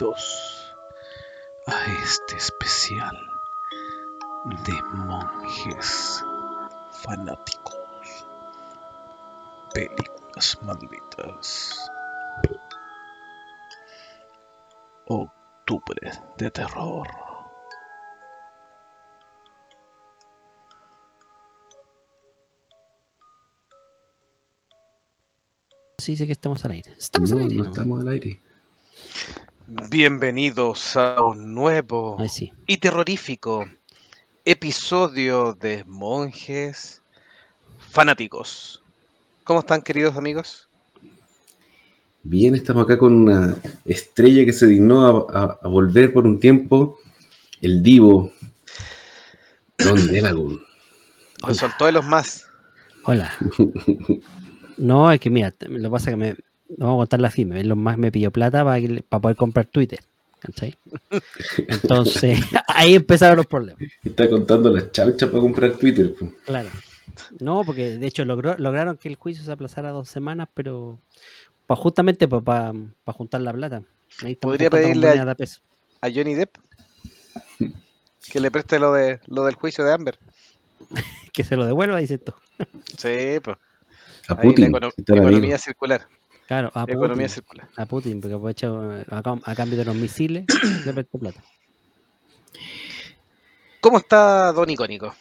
bienvenidos a este especial de monjes fanáticos. Películas malditas. Octubre de terror. Sí, dice que estamos al aire. Estamos no, al aire. no ¿no? estamos al aire. Bienvenidos a un nuevo Ay, sí. y terrorífico episodio de Monjes Fanáticos. ¿Cómo están, queridos amigos? Bien, estamos acá con una estrella que se dignó a, a- a volver por un tiempo, el divo Don Delagun. Hoy soltó de los más. Hola. No, es que mira, lo que pasa es que me. No vamos a contar la firme. Lo más me pidió plata para, que le- para poder comprar Twitter. ¿cachai? Entonces, ahí empezaron los problemas. Está contando las chauchas para comprar Twitter. pues. Claro. No, porque de hecho logró- lograron que el juicio se aplazara dos semanas, pero pa- justamente para juntar la plata. Ahí Podría pedirle a- peso. A Johnny Depp. Que le preste lo, de, lo del juicio de Amber. Que se lo devuelva, dice esto. Sí, pues. A Ahí la Putin. está el economía amigo. circular. Claro, a Economía Putin, circular. a Putin, porque aprovecha a, cam- a cambio de los misiles, le prestó plata. ¿Cómo está Don Icónico?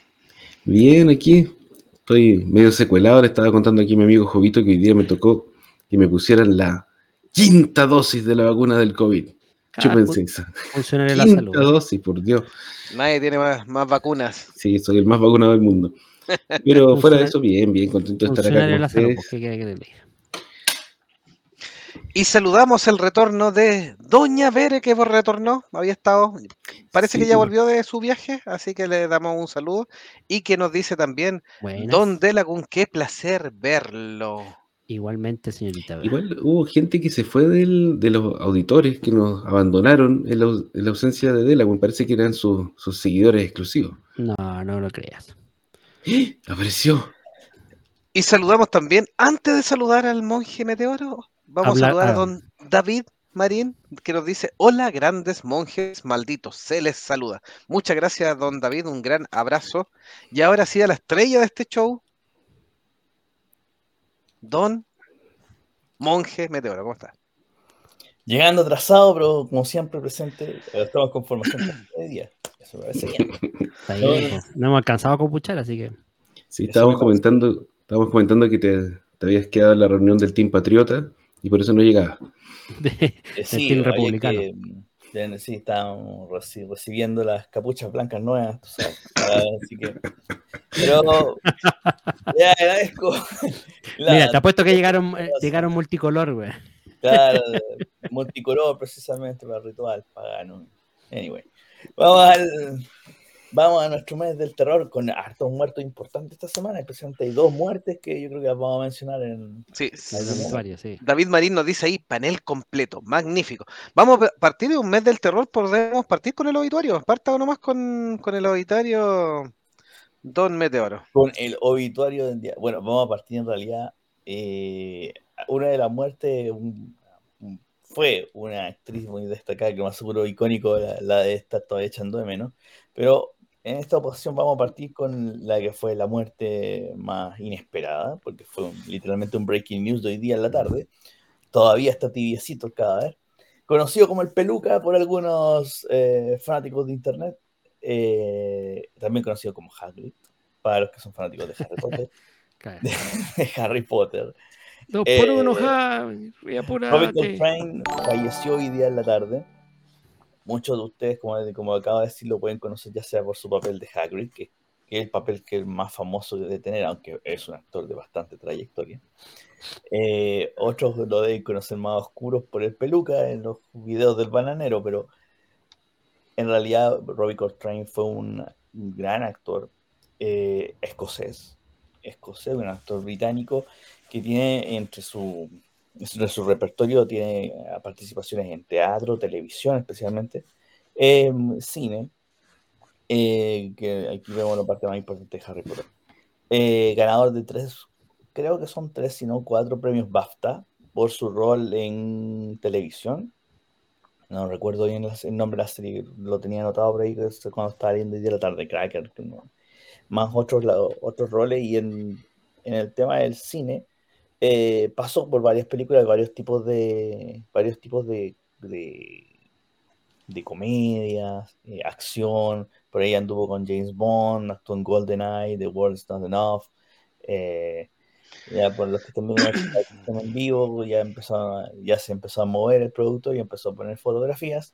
Bien, aquí. Estoy medio secuelado. Le estaba contando aquí a mi amigo Jovito que hoy día me tocó que me pusieran la quinta dosis de la vacuna del COVID. Ah, Chúpense esa. de la Quinta salud. dosis, por Dios. Nadie tiene más, más vacunas. Sí, soy el más vacunado del mundo. Pero fuera de eso, bien, bien, contento de estar acá con la salud, ustedes. pues, ¿qué quiere que le diga? Y saludamos el retorno de Doña Bere, que retornó, había estado, parece que Sí. ya volvió de su viaje, así que le damos un saludo. Y que nos dice también, Buenas. Don Delagun, qué placer verlo. Igualmente, señorita. Vera. Igual hubo gente que se fue del- de los auditores que nos abandonaron en la, au- en la ausencia de Dela, me parece que eran sus- sus seguidores exclusivos. No, no lo creas. Apareció. Y saludamos también, antes de saludar al monje meteoro, vamos Habla- a saludar a ah. Don David Marín, que nos dice, hola grandes monjes malditos, se les saluda. Muchas gracias, Don David, un gran abrazo. Y ahora sí a la estrella de este show, Don Monje Meteoro, ¿cómo está? Llegando atrasado, pero como siempre presente, estamos con formación de día. Eso me parece bien. No hemos alcanzado a compuchar, así que. Sí, estábamos comentando, estábamos comentando que te, te habías quedado en la reunión del Team Patriota y por eso no llegabas. de- Estilo había republicano. que, sí, estábamos reci- recibiendo las capuchas blancas nuevas, sabes, así que... Pero le agradezco. la- Mira, te apuesto que llegaron, eh, llegaron multicolor, güey. Claro, multicolor precisamente para el ritual pagano. Anyway, vamos al... Vamos a nuestro mes del terror con hartos muertos importantes esta semana, especialmente hay dos muertes que yo creo que vamos a mencionar en... Sí, sí. David Marín nos dice ahí, panel completo, magnífico. Vamos a partir de un mes del terror, podemos partir con el obituario. Parta nomás con, con el obituario Don Meteoro. con el obituario del día. Bueno, vamos a partir en realidad. eh, una de las muertes un- un- fue una actriz muy destacada, que más seguro icónico la, la de estar todavía echando de menos. Pero en esta ocasión vamos a partir con la que fue la muerte más inesperada, porque fue un- literalmente un breaking news de hoy día en la tarde. Todavía está tibiecito el cadáver. Conocido como el Peluca por algunos eh, fanáticos de internet, eh, también conocido como Hagrid, para los que son fanáticos de Harry Potter. De Harry Potter. Eh, apúrate. Coltrane falleció hoy día en la tarde. Muchos de ustedes, como, como acabo de decir, lo pueden conocer ya sea por su papel de Hagrid, que, es el papel que es más famoso de tener, aunque es un actor de bastante trayectoria. Eh, otros lo deben conocer más oscuros por el peluca en los videos del bananero, pero en realidad Robbie Coltrane fue un, gran actor eh, escocés, escocés, un actor británico que tiene entre su, su repertorio tiene eh, participaciones en teatro, televisión especialmente, eh, cine, eh, que aquí vemos la parte más importante de Harry Potter. Eh, ganador de tres, creo que son tres, si no cuatro premios BAFTA por su rol en televisión. No recuerdo bien el nombre de la serie, lo tenía anotado por ahí cuando estaba viendo el día de la tarde, Cracker. Más otros, otros roles y en, en el tema del cine eh, pasó por varias películas, varios tipos de varios tipos de, de, de comedias, eh, acción. Por ahí anduvo con James Bond, actuó en GoldenEye, The World's Not Enough. Eh, ya por los que también están en vivo, ya, empezó, ya se empezó a mover el producto y empezó a poner fotografías.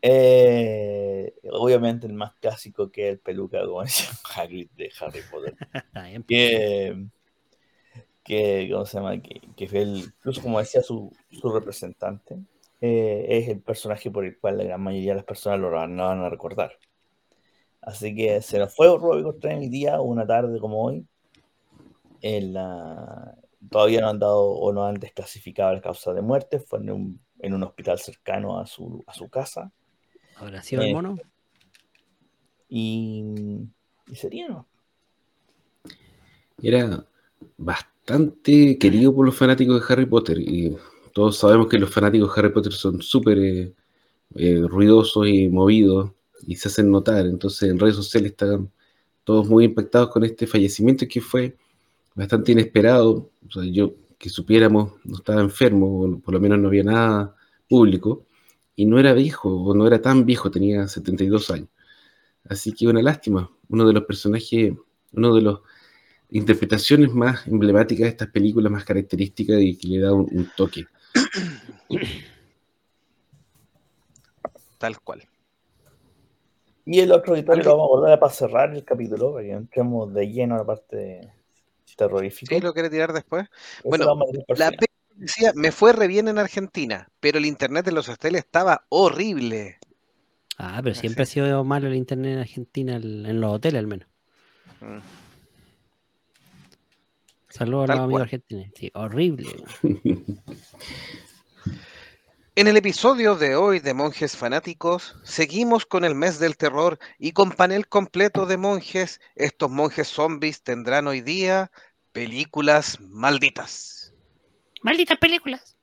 Eh, obviamente el más clásico que el peluca, como decía Hagrid de Harry Potter. que, que, ¿cómo se llama? Que, que fue el, incluso como decía su, su representante, eh, es el personaje por el cual la gran mayoría de las personas lo van, van a recordar. Así que se nos fue Robbie Coltrane el día, una tarde como hoy, en la, todavía no han dado o no han desclasificado la causa de muerte, fue en un, en un hospital cercano a su, a su casa. ¿Habrá sido el Eh, mono? Y, y sería, ¿no? Era bastante querido por los fanáticos de Harry Potter y todos sabemos que los fanáticos de Harry Potter son súper eh, eh, ruidosos y movidos y se hacen notar. Entonces en redes sociales están todos muy impactados con este fallecimiento que fue bastante inesperado. O sea, yo que supiéramos no estaba enfermo, o por lo menos no había nada público y no era viejo o no era tan viejo, tenía 72 años. Así que una lástima, uno de los personajes, uno de los interpretaciones más emblemáticas de estas películas, más características y que le da un, un toque. Tal cual. Y el otro ¿Alguien? lo vamos a abordar para cerrar el capítulo, para que entremos de lleno a la parte terrorífica. ¿Sí lo quiere tirar después? Eso bueno, La decía, me fue re bien en Argentina, pero el internet de los hoteles estaba horrible. Ah, pero sí. siempre ha sido malo el internet en Argentina, el- en los hoteles al menos. Mm. Saludos a los amigos argentinos. Sí, horrible. En el episodio de hoy de Monjes Fanáticos, seguimos con el mes del terror y con panel completo de monjes. Estos monjes zombies tendrán hoy día películas malditas. Malditas películas.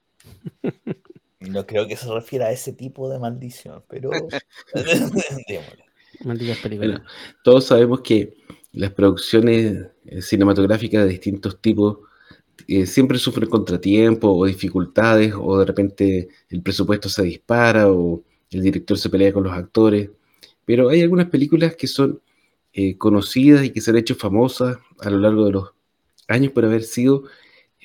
No creo que se refiera a ese tipo de maldición, pero. Malditas películas. Bueno, todos sabemos que las producciones eh, cinematográficas de distintos tipos eh, siempre sufren contratiempos o dificultades, o de repente el presupuesto se dispara, o el director se pelea con los actores. Pero hay algunas películas que son eh, conocidas y que se han hecho famosas a lo largo de los años por haber sido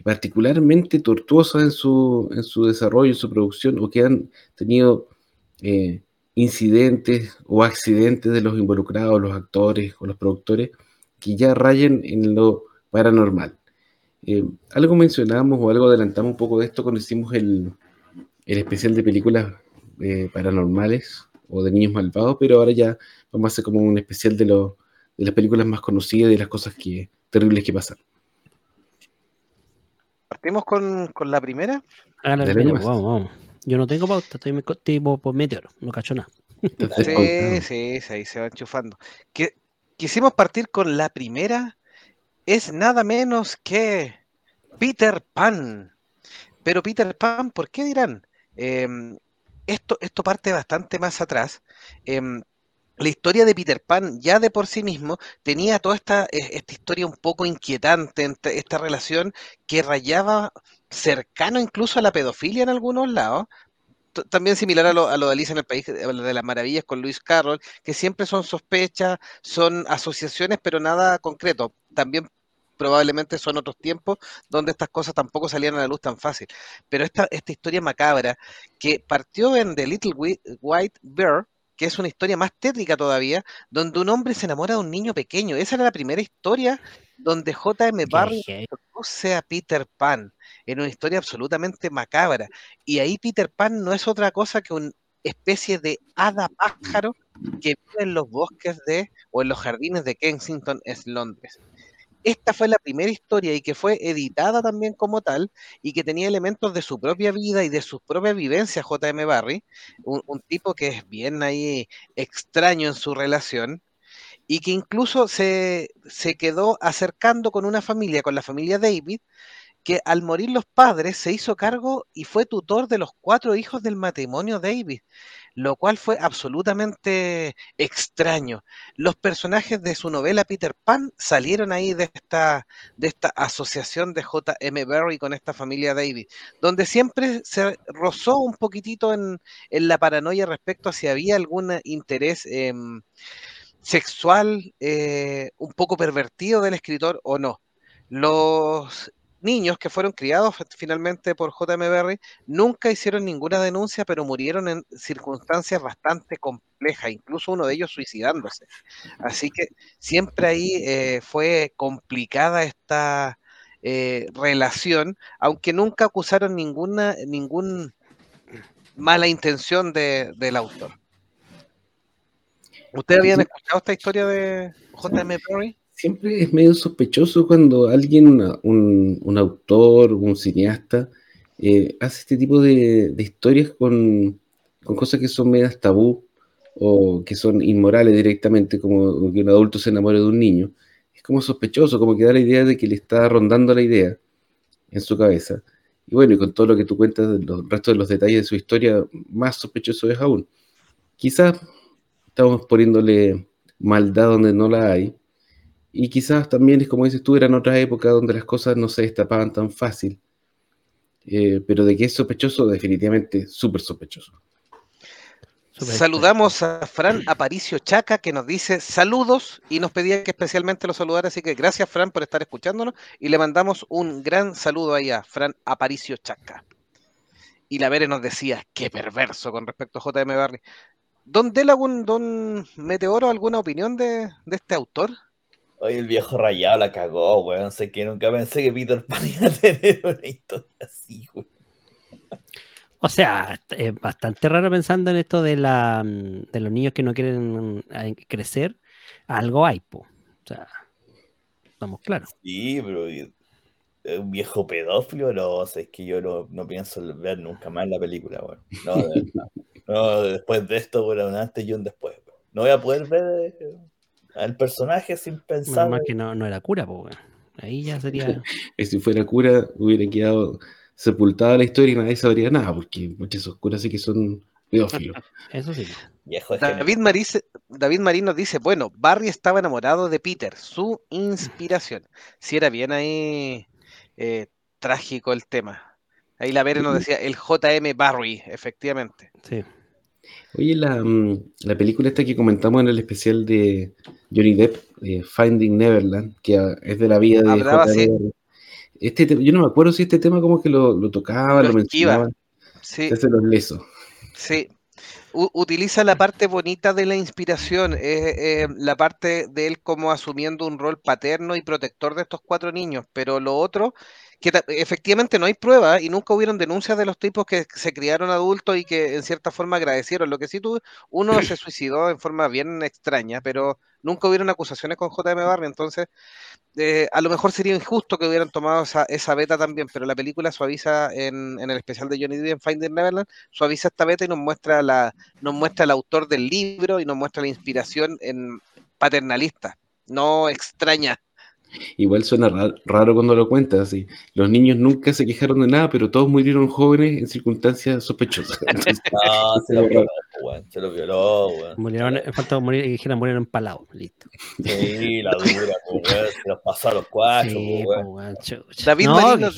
particularmente tortuosas en su, en su desarrollo, en su producción, o que han tenido eh, incidentes o accidentes de los involucrados, los actores o los productores, que ya rayen en lo paranormal. Eh, algo mencionamos o algo adelantamos un poco de esto cuando hicimos el, el especial de películas eh, paranormales o de niños malvados, pero ahora ya vamos a hacer como un especial de, lo- de las películas más conocidas y de las cosas que, terribles que pasan. Partimos con, con la primera. Dale primero, nomás. vamos, vamos. Yo no tengo pauta, estoy tipo por meteoro, no cacho nada. Sí, sí, sí, ahí se va enchufando. Que, quisimos partir con la primera. Es nada menos que Peter Pan. Pero Peter Pan, ¿por qué dirán? Em, esto, esto parte bastante más atrás. Em, la historia de Peter Pan ya de por sí mismo tenía toda esta, eh, esta historia un poco inquietante, esta relación que rayaba cercano incluso a la pedofilia en algunos lados. También similar a lo, a lo de Alicia en el País de las Maravillas con Luis Carroll, que siempre son sospechas, son asociaciones, pero nada concreto. También probablemente son otros tiempos donde estas cosas tampoco salían a la luz tan fácil. Pero esta, esta historia macabra que partió en The Little White Bear, que es una historia más tétrica todavía, donde un hombre se enamora de un niño pequeño. Esa era la primera historia donde J.M. Heavy. introduce a Peter Pan en una historia absolutamente macabra. Y ahí Peter Pan no es otra cosa que una especie de hada pájaro que vive en los bosques de o en los jardines de Kensington, es Londres. Esta fue la primera historia y que fue editada también como tal y que tenía elementos de su propia vida y de sus propias vivencias, J.M. Barrie, un, un tipo que es bien ahí extraño en su relación y que incluso se, se quedó acercando con una familia, con la familia David, que al morir los padres se hizo cargo y fue tutor de los cuatro hijos del matrimonio Davis, lo cual fue absolutamente extraño. Los personajes de su novela Peter Pan salieron ahí de esta, de esta asociación de J.M. Barry con esta familia Davis, donde siempre se rozó un poquitito en, en la paranoia respecto a si había algún interés em, sexual eh, un poco pervertido del escritor o no. Los niños que fueron criados finalmente por J.M. Berry nunca hicieron ninguna denuncia, pero murieron en circunstancias bastante complejas, incluso uno de ellos suicidándose. Así que siempre ahí eh, fue complicada esta eh, relación, aunque nunca acusaron ninguna ningún mala intención de, del autor. ¿Ustedes habían escuchado esta historia de J.M. Berry? Siempre es medio sospechoso cuando alguien, un, autor, un cineasta, eh, hace este tipo de, historias con, cosas que son medias tabú o que son inmorales directamente, como que un adulto se enamore de un niño. Es como sospechoso, como que da la idea de que le está rondando la idea en su cabeza. Y bueno, y con todo lo que tú cuentas, los restos de los detalles de su historia, más sospechoso es aún. Quizás estamos poniéndole maldad donde no la hay, y quizás también es como dices tú, era en otra época donde las cosas no se destapaban tan fácil. Eh, pero de que es sospechoso, definitivamente súper sospechoso. Saludamos a Fran Aparicio Chaca que nos dice saludos y nos pedía que especialmente lo saludara, así que gracias Fran por estar escuchándonos y le mandamos un gran saludo ahí a Fran Aparicio Chaca. Y la Vere nos decía, qué perverso con respecto a JM Barry. ¿Don Delagun, don Meteoro, alguna opinión de, de este autor? Oye, el viejo rayado la cagó, weón. Sé que nunca pensé que Peter Pan iba a tener una historia así, weón. O sea, es bastante raro pensando en esto de, la, mm, de los niños que no quieren mm, crecer. Algo hay, po. O sea, estamos claros. Sí, pero un viejo pedófilo, no, o sea, es que yo no, no, pienso ver nunca más la película, weón. No, no, después de esto, un antes y un después. No voy a poder ver al personaje sin pensar. más que no, no era cura, pues, ahí ya sería. si fuera cura, hubiera quedado sepultada la historia y nadie sabría nada, porque muchas oscuras sí que son pedófilos. Eso sí. David, David Marín nos dice, bueno, Barry estaba enamorado de Peter, su inspiración. Si era bien ahí eh, trágico el tema. Ahí la Vere nos decía, el JM Barry, efectivamente. Sí. Oye, mm, la, película esta que comentamos en el especial de Johnny Depp, eh, Finding Neverland, que es de la vida de Este, yo no me acuerdo si este tema como que lo, tocaba, lo, mencionaba. Sí. Los leso. Sí. utiliza la parte bonita de la inspiración, eh, la parte de él como asumiendo un rol paterno y protector de estos cuatro niños, pero lo otro que efectivamente no hay pruebas y nunca hubieron denuncias de los tipos que se criaron adultos y que en cierta forma agradecieron. Lo que sí tuvo, uno se suicidó en forma bien extraña, pero nunca hubieron acusaciones con JM Barry, entonces eh, a lo mejor sería injusto que hubieran tomado esa, esa beta también, pero la película suaviza en, en el especial de Johnny Depp en Finding Neverland, suaviza esta beta y nos muestra la, nos muestra el autor del libro y nos muestra la inspiración en paternalista, no extraña Igual suena raro, cuando lo cuentas, así. Los niños nunca se quejaron de nada, pero todos murieron jóvenes en circunstancias sospechosas. no, se lo violó, Se lo violó, Murieron, falta morir, dijeron murieron empalados, listo. Sí, la dura, Se los pasó a los cuatro, David Marino.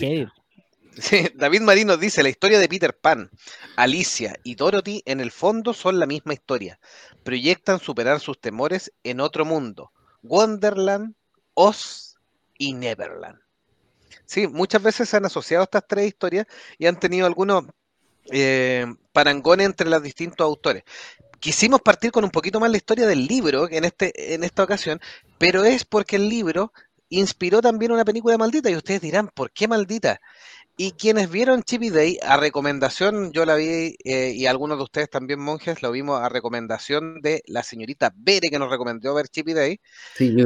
David Marino dice, la historia de Peter Pan, Alicia y Dorothy en el fondo son la misma historia. Proyectan superar sus temores en otro mundo. Wonderland, Oz y Neverland. Sí, muchas veces se han asociado estas tres historias y han tenido algunos eh, parangones entre los distintos autores. Quisimos partir con un poquito más la historia del libro en, este, en esta ocasión, pero es porque el libro inspiró también una película maldita y ustedes dirán, ¿por qué maldita? Y quienes vieron Chippy Day, a recomendación, yo la vi eh, y algunos de ustedes también, monjes, lo vimos a recomendación de la señorita Bere, que nos recomendó ver Chippy Day.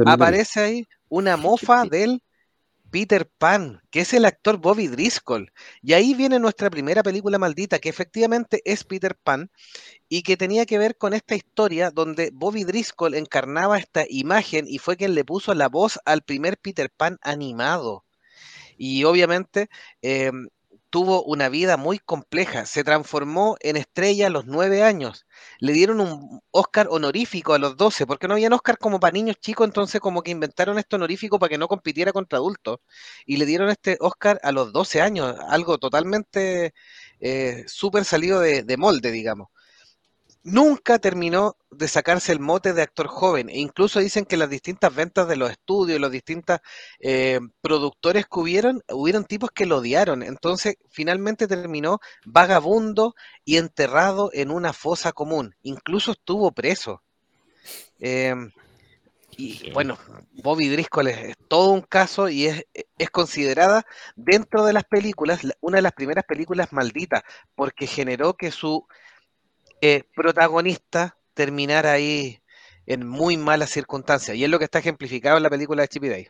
aparece ahí una mofa del Peter Pan, que es el actor Bobby Driscoll. Y ahí viene nuestra primera película maldita, que efectivamente es Peter Pan, y que tenía que ver con esta historia donde Bobby Driscoll encarnaba esta imagen y fue quien le puso la voz al primer Peter Pan animado. Y obviamente eh, tuvo una vida muy compleja. Se transformó en estrella a los nueve años. Le dieron un Oscar honorífico a los 12, porque no había Oscar como para niños chicos, entonces como que inventaron este honorífico para que no compitiera contra adultos. Y le dieron este Oscar a los 12 años, algo totalmente eh, súper salido de molde, digamos nunca terminó de sacarse el mote de actor joven. E incluso dicen que las distintas ventas de los estudios, los distintos eh, productores que hubieron, hubieron tipos que lo odiaron. Entonces, finalmente terminó vagabundo y enterrado en una fosa común. Incluso estuvo preso. Em, y bueno, Bobby Driscoll es, todo un caso y es, es, considerada dentro de las películas una de las primeras películas malditas porque generó que su eh, protagonista terminar ahí en muy malas circunstancias. Y es lo que está ejemplificado en la película de Chippy Day.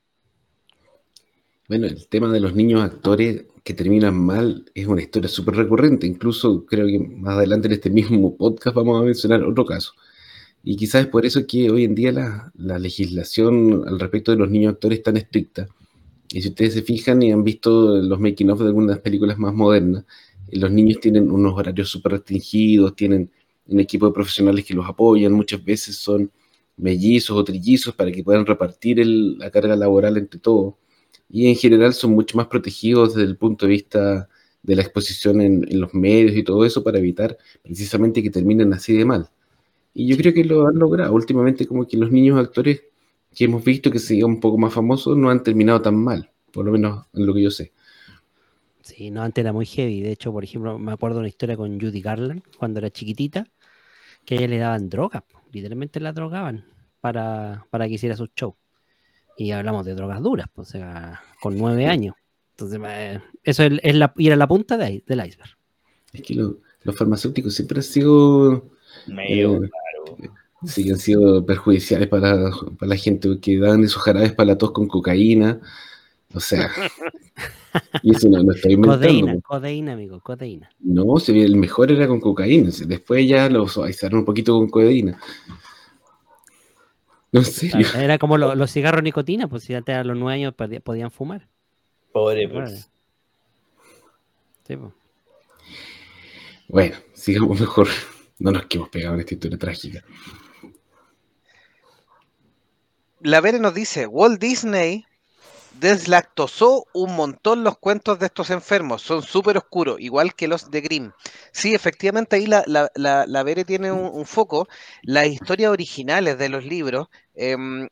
Bueno, el tema de los niños actores que terminan mal es una historia súper recurrente. Incluso creo que más adelante en este mismo podcast vamos a mencionar otro caso. Y quizás es por eso que hoy en día la, la legislación al respecto de los niños actores es tan estricta. Y si ustedes se fijan y han visto los making of de algunas películas más modernas, los niños tienen unos horarios súper restringidos, tienen un equipo de profesionales que los apoyan, muchas veces son mellizos o trillizos para que puedan repartir la carga laboral entre todos. Y en general son mucho más protegidos desde el punto de vista de la exposición en, los medios y todo eso para evitar precisamente que terminen así de mal. Y yo creo que lo han logrado. Últimamente como que los niños actores que hemos visto que se un poco más famosos no han terminado tan mal, por lo menos en lo que yo sé. Sí, no, antes era muy heavy. De hecho, por ejemplo, me acuerdo una historia con Judy Garland cuando era chiquitita, que a ella le daban drogas, literalmente la drogaban para, para que hiciera sus shows. Y hablamos de drogas duras, pues, o sea, con nueve años. Entonces, eso es, la, y era la punta de, del iceberg. Es que los farmacéuticos siempre han sido. Medio, eh, Sí, han sido perjudiciales para, para, la gente que dan esos jarabes para la tos con cocaína. O sea, y eso no, no estoy inventando. Codeína, codeína, amigo, codeína. No, el mejor era con cocaína. Después ya lo suavizaron un poquito con codeína. No sé. Era como los cigarros nicotina, pues si antes a los nueve años podían fumar. Pobre, pues. Sí, pues. Bueno, sigamos mejor. No nos quedemos pegados en esta historia trágica. La Vere nos dice, Walt Disney deslactosó un montón los cuentos de estos enfermos, son súper oscuros, igual que los de Grimm. Sí, efectivamente ahí la, la, la, Bere tiene un, foco. Las historias originales de los libros em,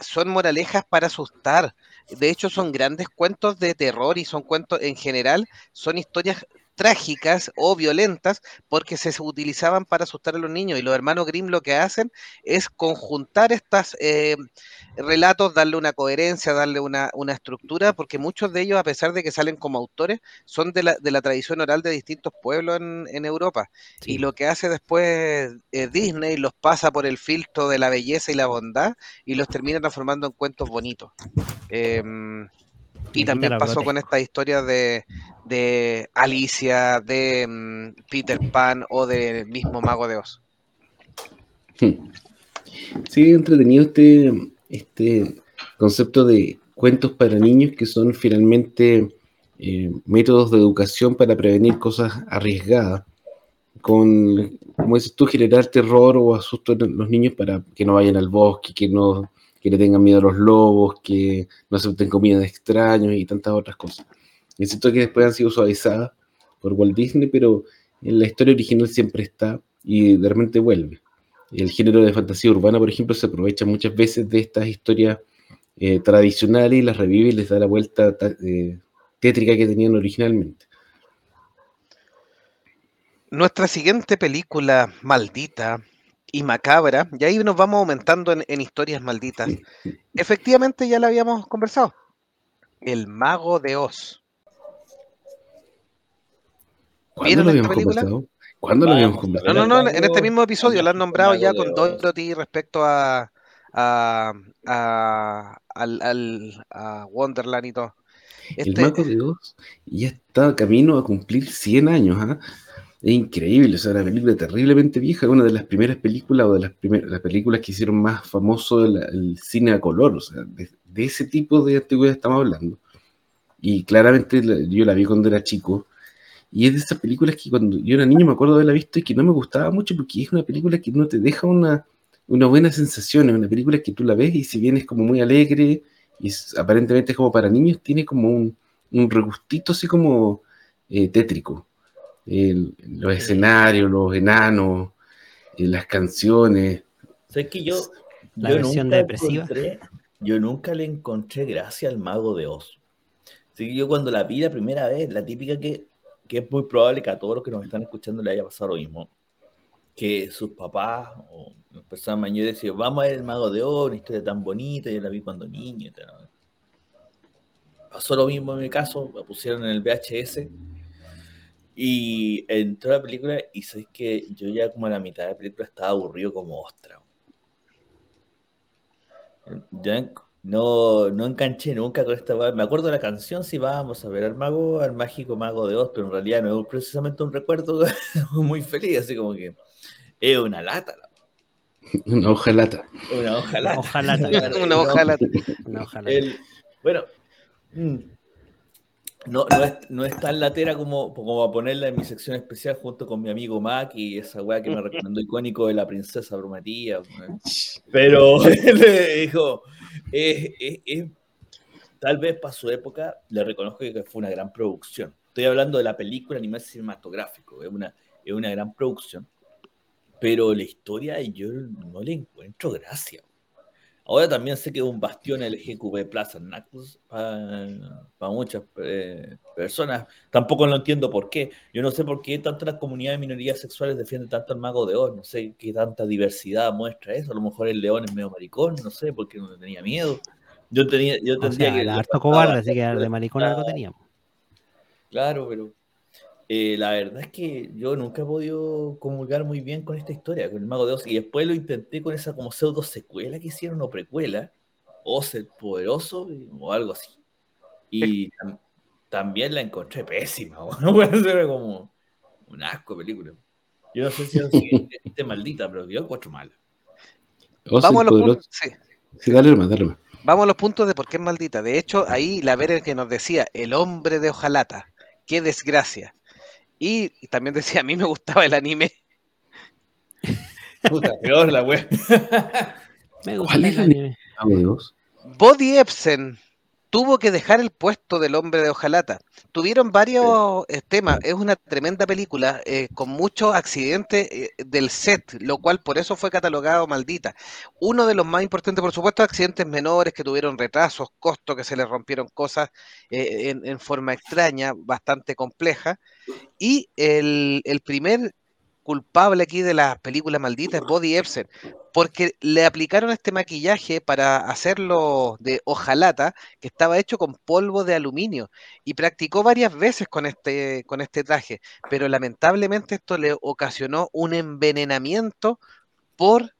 son moralejas para asustar. De hecho, son grandes cuentos de terror y son cuentos en general, son historias trágicas o violentas porque se utilizaban para asustar a los niños y los hermanos Grimm lo que hacen es conjuntar estos eh, relatos, darle una coherencia, darle una, estructura, porque muchos de ellos, a pesar de que salen como autores, son de la, de la tradición oral de distintos pueblos en, Europa. Y lo que hace después eh, Disney los pasa por el filtro de la belleza y la bondad y los termina transformando en cuentos bonitos. Em, y también pasó con esta historia de, de Alicia, de mm, Peter Pan o del mismo Mago de Oz. Hmm. Sí, entretenido este, este concepto de cuentos para niños que son finalmente eh, métodos de educación para prevenir cosas arriesgadas, con, como dices tú, generar terror o asusto en los niños para que no vayan al bosque, que no que le tengan miedo a los lobos, que no acepten comida de extraños y tantas otras cosas. Y siento que después han sido suavizadas por Walt Disney, pero en la historia original siempre está y de repente vuelve. El género de fantasía urbana, por ejemplo, se aprovecha muchas veces de estas historias eh, tradicionales y las revive y les da la vuelta eh, tétrica que tenían originalmente. Nuestra siguiente película maldita y macabra, y ahí nos vamos aumentando en, historias malditas. Efectivamente, ya la habíamos conversado. El Mago de Oz. ¿Cuándo lo habíamos conversado? ¿Cuándo lo habíamos conversado? No, no, no, en este mismo episodio lo han nombrado ya con Dorothy respecto a, a, a, al, a Wonderland y todo. El este Mago de Oz ya está camino a cumplir 100 años, ¿ah? Es increíble, o sea, una película terriblemente vieja, una de las primeras películas o de las, primeras, las películas que hicieron más famoso el, cine a color, o sea, de, ese tipo de antigüedad estamos hablando. Y claramente yo la vi cuando era chico. Y es de esas películas que cuando yo era niño me acuerdo de haberla visto y que no me gustaba mucho porque es una película que no te deja una, una buena sensación. Es una película que tú la ves y si bien es como muy alegre y aparentemente es como para niños, tiene como un, un regustito así como eh, tétrico. Los escenarios, los enanos, las canciones. ¿Sabes que yo, la versión depresiva? yo nunca le encontré gracia al mago de Oz. Así que yo cuando la vi la primera vez, la típica que que es muy probable que a todos los que nos están escuchando le haya pasado lo mismo. Que sus papás o personas mayores decían, vamos a ver el mago de oro, una historia tan bonita, yo la vi cuando niño. Pasó lo mismo en mi caso, la pusieron en el VHS y entró la película y sé que yo ya como a la mitad de la película estaba aburrido como ostra. Ya no, no enganché nunca con esta. Me acuerdo de la canción, si vamos a ver al mago, al mágico mago de Oz, pero en realidad no es precisamente un recuerdo muy feliz, así como que es una lata. Una hoja lata. Una hoja lata. una hoja lata. bueno, mm, no, no, es, no es tan latera como, como a ponerla en mi sección especial junto con mi amigo Mac y esa weá que me recomendó icónico de la princesa Brumatía. Pero le dijo tal vez para su época le reconozco que fue una gran producción. Estoy hablando de la película a nivel cinematográfico, es una, es una gran producción, pero la historia yo no le encuentro gracia. Ahora también sé que es un bastión LGQB Plaza para muchas eh, personas. Tampoco lo entiendo por qué. Yo no sé por qué tanto las comunidades de minorías sexuales defienden tanto al mago de Oz. No sé qué tanta diversidad muestra eso. A lo mejor el león es medio maricón, no sé, porque no tenía miedo. Yo tenía, yo tendría que. harto cobarde, así que de maricón algo teníamos. Claro, pero eh, la verdad es que yo nunca he podido comulgar muy bien con esta historia, con el Mago de Oz, y después lo intenté con esa como pseudo secuela que hicieron o precuela, Oz el Poderoso o algo así. Y también la encontré pésima, ¿no? Puede ser como un asco de película. Yo no sé si es maldita, pero yo encuentro mal Vamos a los puntos. Sí. dale más, dale más. Vamos a los puntos de por qué es maldita. De hecho, ahí la ver que nos decía, el hombre de hojalata. Qué desgracia. Y, también decía, a mí me gustaba el anime. Puta, peor la web. me gusta el anime. Body Epson tuvo que dejar el puesto del hombre de hojalata. Tuvieron varios eh, temas. Es una tremenda película eh, con muchos accidentes eh, del set, lo cual por eso fue catalogado maldita. Uno de los más importantes, por supuesto, accidentes menores que tuvieron retrasos, costos, que se les rompieron cosas en, en, forma extraña, bastante compleja. Y el, el primer culpable aquí de la película maldita es Body Epson, porque le aplicaron este maquillaje para hacerlo de hojalata, que estaba hecho con polvo de aluminio, y practicó varias veces con este, con este traje, pero lamentablemente esto le ocasionó un envenenamiento por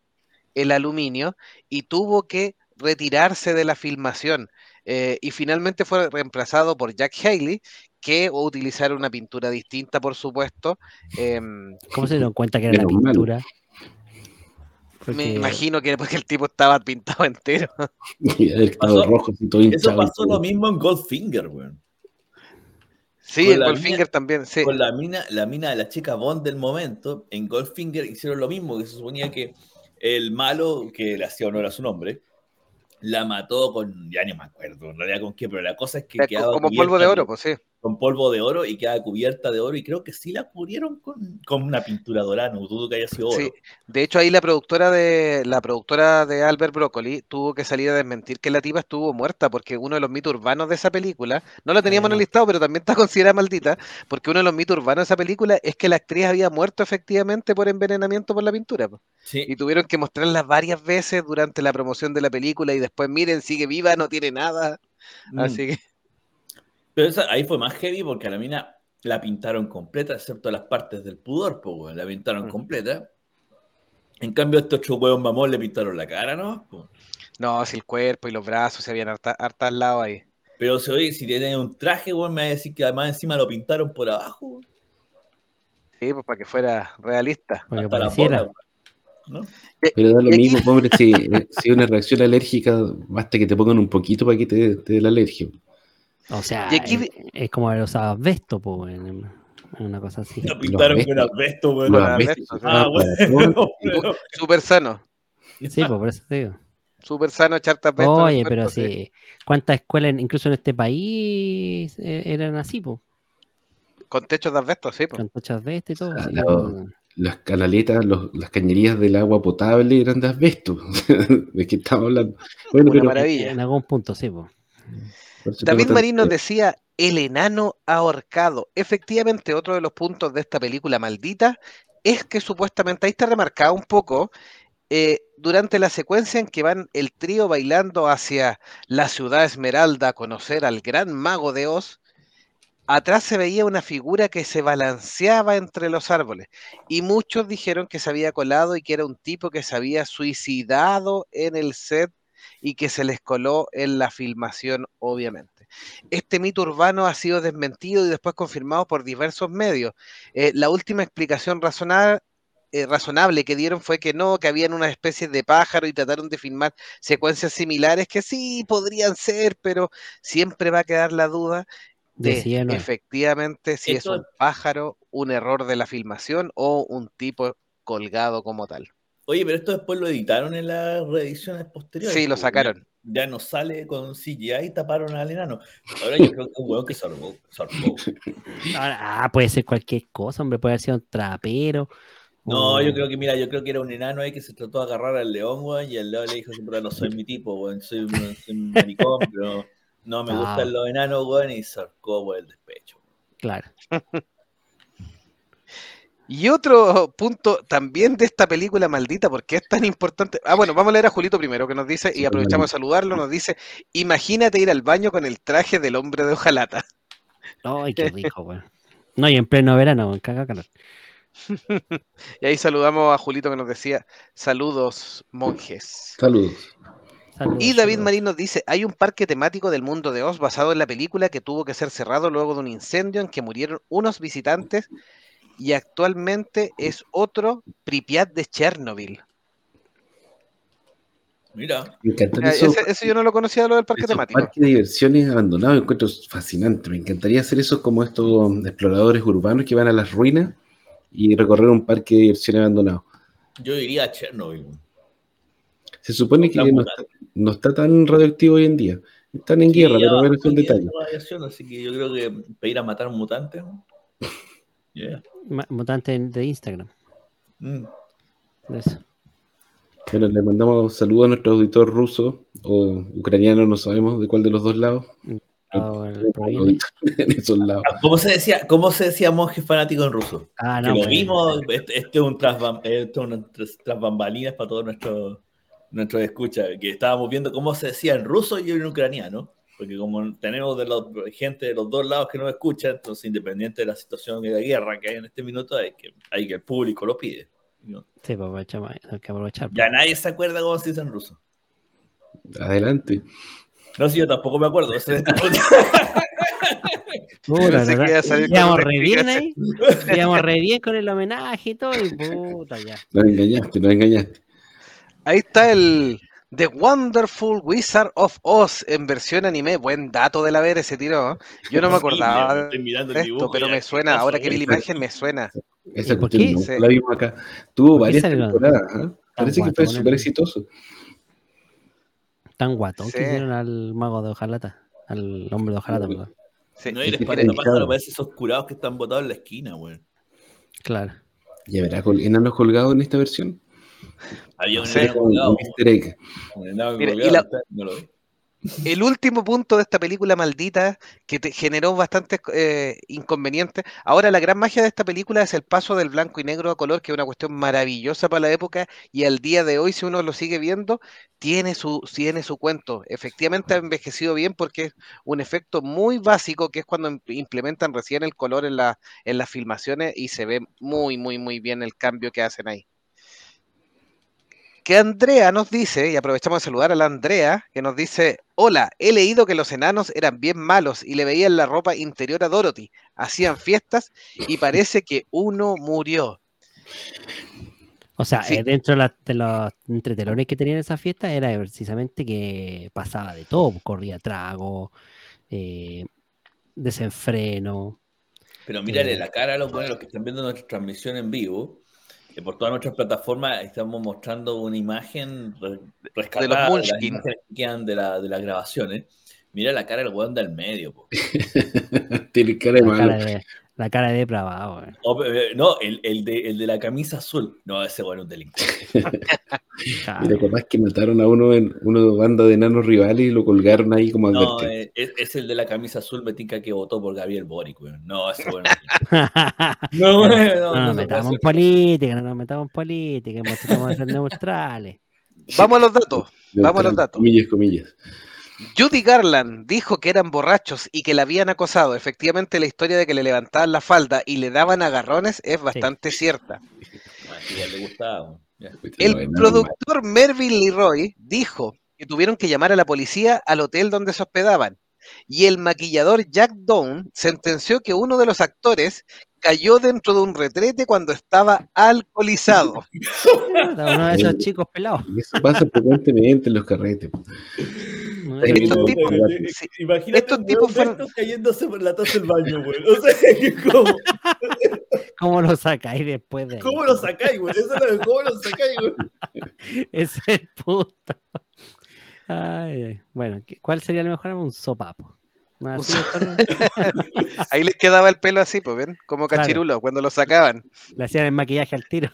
el aluminio y tuvo que retirarse de la filmación. Eh, y finalmente fue reemplazado por Jack Haley, que utilizar una pintura distinta, por supuesto. Em, ¿Cómo se dieron cuenta que era la pintura? Me imagino que porque el tipo estaba pintado entero. pasó, rojo, eso pasó lo mismo en Goldfinger, weón. Sí, en Goldfinger también, sí. Con la mina, la mina de la chica Bond del momento, en Goldfinger hicieron lo mismo, que se suponía que el malo, que le hacía honor a su nombre, la mató con, ya ni me acuerdo en realidad con qué, pero la cosa es que quedaba como polvo de oro, pues sí con polvo de oro y queda cubierta de oro y creo que sí la cubrieron con, con una pintura dorada, no dudo que haya sido oro. Sí. De hecho ahí la productora de la productora de Albert Broccoli tuvo que salir a desmentir que la tipa estuvo muerta porque uno de los mitos urbanos de esa película, no la teníamos en el ah. listado, pero también está considerada maldita, porque uno de los mitos urbanos de esa película es que la actriz había muerto efectivamente por envenenamiento por la pintura. Sí. Y tuvieron que mostrarla varias veces durante la promoción de la película y después miren, sigue viva, no tiene nada. Mm. Así que pero ahí fue más heavy porque a la mina la pintaron completa, excepto las partes del pudor, pues, la pintaron completa. En cambio, a estos ocho huevos mamón le pintaron la cara, ¿no? No, si el cuerpo y los brazos se habían harta, al lado ahí. Pero si, oye, si tiene un traje, weón, me va a decir que además encima lo pintaron por abajo. Sí, pues para que fuera realista. Para que ¿no? Pero da lo mismo, pobre, si, si una reacción alérgica, basta que te pongan un poquito para que te, te dé la alergia. O sea, Y aquí es, es como haber usado asbesto, pues, una cosa así. Lo pintaron Los con asbesto, weón. Los Los asbestos asbestos, se Ah, bueno. Súper sano. Sí, pues por eso te digo. Súper sano echarte asbesto Oye, pero sí, ¿cuántas escuelas, incluso en este país, eh, eran así, pues? Con techos de asbesto, sí. po. Con muchas asbesto y todo. Ah, no. Las canaletas, los- las cañerías del agua potable eran de asbesto. ¿De qué estamos hablando? Bueno, Una pero maravilla. En algún punto, sí, pues. David tengo Marín nos tanto- decía el enano ahorcado. Efectivamente, otro de los puntos de esta película maldita es que supuestamente ahí está remarcado un poco eh, durante la secuencia en que van el trío bailando hacia la ciudad Esmeralda a conocer al gran mago de Oz. Atrás se veía una figura que se balanceaba entre los árboles y muchos dijeron que se había colado y que era un tipo que se había suicidado en el set y que se les coló en la filmación, obviamente. Este mito urbano ha sido desmentido y después confirmado por diversos medios. Eh, la última explicación razonable, eh, razonable que dieron fue que no, que habían una especie de pájaro y trataron de filmar secuencias similares que sí podrían ser, pero siempre va a quedar la duda de efectivamente si Esto- es un pájaro, un error de la filmación o un tipo colgado como tal. Oye, pero esto después lo editaron en las reediciones posteriores. Sí, lo pues, sacaron. Ya, ya no sale con CGI y taparon al enano. Ahora yo creo que es un weón que zarpó. Ahora, ah, puede ser cualquier cosa, hombre, puede haber sido un trapero. No, yo creo que, mira, yo creo que era un enano ahí que se trató de agarrar al león, weón, y el león le dijo, siempre no soy mi tipo, weón, soy un, soy un maricón, pero no me Ah. gustan los enanos, weón, y zarcó, weón, el despecho. Claro. Y otro punto también de esta película maldita, porque es tan importante. Ah, bueno, vamos a leer a Julito primero, que nos dice, y aprovechamos de saludarlo, nos dice, imagínate ir al baño con el traje del hombre de hojalata. Ay, qué rico, weón. No, y en pleno verano, caga calor. Y ahí saludamos a Julito que nos decía, saludos monjes. Saludos. Saludos, Y David saludos. Marín nos dice, hay un parque temático del mundo de Oz basado en la película que tuvo que ser cerrado luego de un incendio en que murieron unos visitantes y actualmente es otro Pripyat de Chernobyl. Mira, Me encantaría eso. Ese, ese yo no lo conocía, lo del parque temático. parques de diversiones abandonados, encuentro fascinante. Me encantaría hacer eso como estos exploradores urbanos que van a las ruinas y recorrer un parque de diversiones abandonado. yo diría a Chernobyl. Se supone que no está, no está tan radioactivo hoy en día. Están en Sí, guerra, pero bueno, bajó son el día de detalles. radiación, Así que yo creo que para ir a matar mutantes, ¿no? Yeah. Mutante de Instagram. Mm. Eso. Bueno, le mandamos saludos a nuestro auditor ruso o ucraniano, no sabemos de cuál de los dos lados. Ah, el en esos lados. Ah, ¿Cómo se decía, cómo se decía monje fanático en ruso? Ah, que no. lo pues, vimos, este, este es un tras, esto es un tras, tras bambalinas para todos nuestros nuestros escuchas, que estábamos viendo cómo se decía en ruso y en ucraniano, porque como tenemos de los, gente de los dos lados que nos escucha, entonces independiente de la situación de la guerra que hay en este minuto, hay que, hay que el público lo pide. ¿no? Sí, pues aprovechamos, hay que aprovechar. Ya nadie se acuerda cómo se dice en ruso. Adelante. No, si yo tampoco me acuerdo. eso es- Puta, Pensé que iba a salir con íbamos re bien ahí. Íbamos re bien con el homenaje y todo. Y puta, ya. Nos engañaste, nos engañaste. Ahí está el The Wonderful Wizard of Oz en versión anime. Buen dato de la ver ese tiro. ¿eh? Yo no me acordaba de esto, dibujo pero me suena. ¿qué Ahora que vi la imagen, me suena. Esa ¿Y por cuestión la vimos acá. Tuvo ¿Por qué varias temporadas. ¿ah? Parece que fue súper exitoso. Tan guatón Sí. que hicieron al mago de hojalata. Al hombre de hojalata, perdón. Sí. No, y el Es que espantapájaro está parece esos curados que están botados en la esquina, güey. Claro. ¿Y habrá col- enanos colgados en esta versión? Había un Sí, enano Un colgado. easter egg. Un enano Mira, y colgado, la- usted no lo ve. El último punto de esta película maldita que te generó bastantes eh, inconvenientes. Ahora la gran magia de esta película es el paso del blanco y negro a color, que es una cuestión maravillosa para la época y al día de hoy, si uno lo sigue viendo, tiene su, tiene su cuento. Efectivamente ha envejecido bien porque es un efecto muy básico que es cuando im- implementan recién el color en, la, en las filmaciones y se ve muy, muy, muy bien el cambio que hacen ahí. Que Andrea nos dice, y aprovechamos de saludar a la Andrea, que nos dice, hola, he leído que los enanos eran bien malos y le veían la ropa interior a Dorothy, hacían fiestas y parece que uno murió. O sea, Sí. eh, dentro de, la- de los entretelones que tenían esa fiesta era precisamente que pasaba de todo. Corría trago, eh, desenfreno. Pero mírale la cara a los, los que están viendo nuestra transmisión en vivo. Que por todas nuestras plataformas estamos mostrando una imagen rescatada de los las imágenes que quedan de, la, de las grabaciones. Mira la cara del weón del medio. Tiene cara de malo. La cara de depravado, weón. Oh, eh, no, el, el, de, el de la camisa azul. No, ese weón es un delincuente. Capaz que mataron a uno en una banda de enanos rivales y lo colgaron ahí como No, eh, es, es el de la camisa azul, me tinca que votó por Gabriel Boric, weón. No, ese weón. no, no, No no, nos no, metamos en no, política, no nos metamos en política, mostramos a ser neutrales. Vamos a los datos. Vamos a los datos. Comillas, comillas. Judy Garland dijo que eran borrachos y que la habían acosado. Efectivamente, la historia de que le levantaban la falda y le daban agarrones es bastante cierta. Ya le gustaba. Ya. El No, productor Mervyn Leroy dijo que tuvieron que llamar a la policía al hotel donde se hospedaban. Y el maquillador Jack Down sentenció que uno de los actores cayó dentro de un retrete cuando estaba alcoholizado. Uno de esos chicos pelados. Y Eso pasa frecuentemente en los carretes. Estos tipos- sí. Imagínate Estos tipos fueron- cayéndose por la taza del baño, weón. O sea, que como, ¿Cómo lo sacáis después de ahí? ¿cómo lo sacáis, weón? Eso es lo cómo lo sacáis, weón. Ese es el punto. Ay, ay. Bueno, ¿qué- ¿cuál sería el mejor? Un sopapo. Ahí les quedaba el pelo así, pues ven, como Claro. cachirulo cuando lo sacaban. Le hacían el maquillaje al tiro.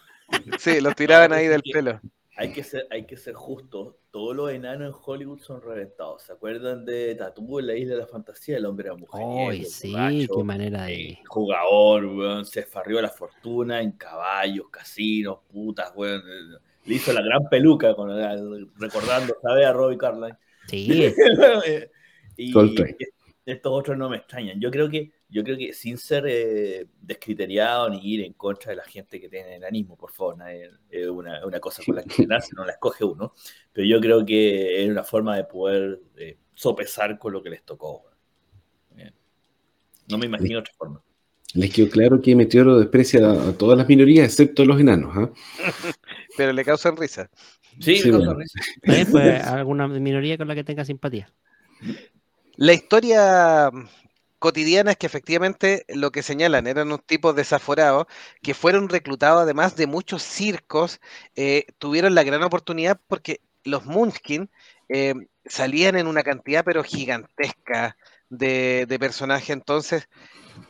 Sí, los tiraban ahí del pelo. Hay que ser, hay que ser justos. Todos los enanos en Hollywood son reventados. ¿Se acuerdan de Tatú en la isla de la fantasía? El hombre era mujer. Ay, sí, qué manera de. Jugador, weón. Se farrió la fortuna en caballos, casinos, putas, weón. Le hizo la gran peluca con, recordando, ¿sabes? A Robbie Carline. Sí, y Coltrane. estos otros no me extrañan. Yo creo que, yo creo que sin ser eh, descriteriado ni ir en contra de la gente que tiene enanismo, por favor, es una, una cosa con la que nace, no la escoge uno. Pero yo creo que es una forma de poder eh, sopesar con lo que les tocó. No me imagino otra forma. Les quedó claro que Meteoro desprecia a, a todas las minorías excepto a los enanos. ¿ah? Pero le causan risa. Sí, Sí, me causa bueno. risa. ¿También pues alguna minoría con la que tenga simpatía? La historia cotidiana es que efectivamente lo que señalan eran unos tipos desaforados que fueron reclutados además de muchos circos, eh, tuvieron la gran oportunidad porque los Munchkin eh, salían en una cantidad pero gigantesca de, de personajes, entonces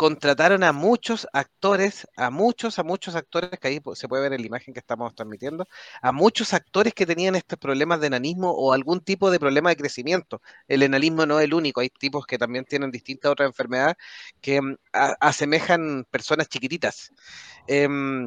contrataron a muchos actores, a muchos, a muchos actores, que ahí se puede ver en la imagen que estamos transmitiendo, a muchos actores que tenían estos problemas de enanismo o algún tipo de problema de crecimiento el enanismo no es el único, hay tipos que también tienen distintas otras enfermedades que mm, asemejan personas chiquititas. Em,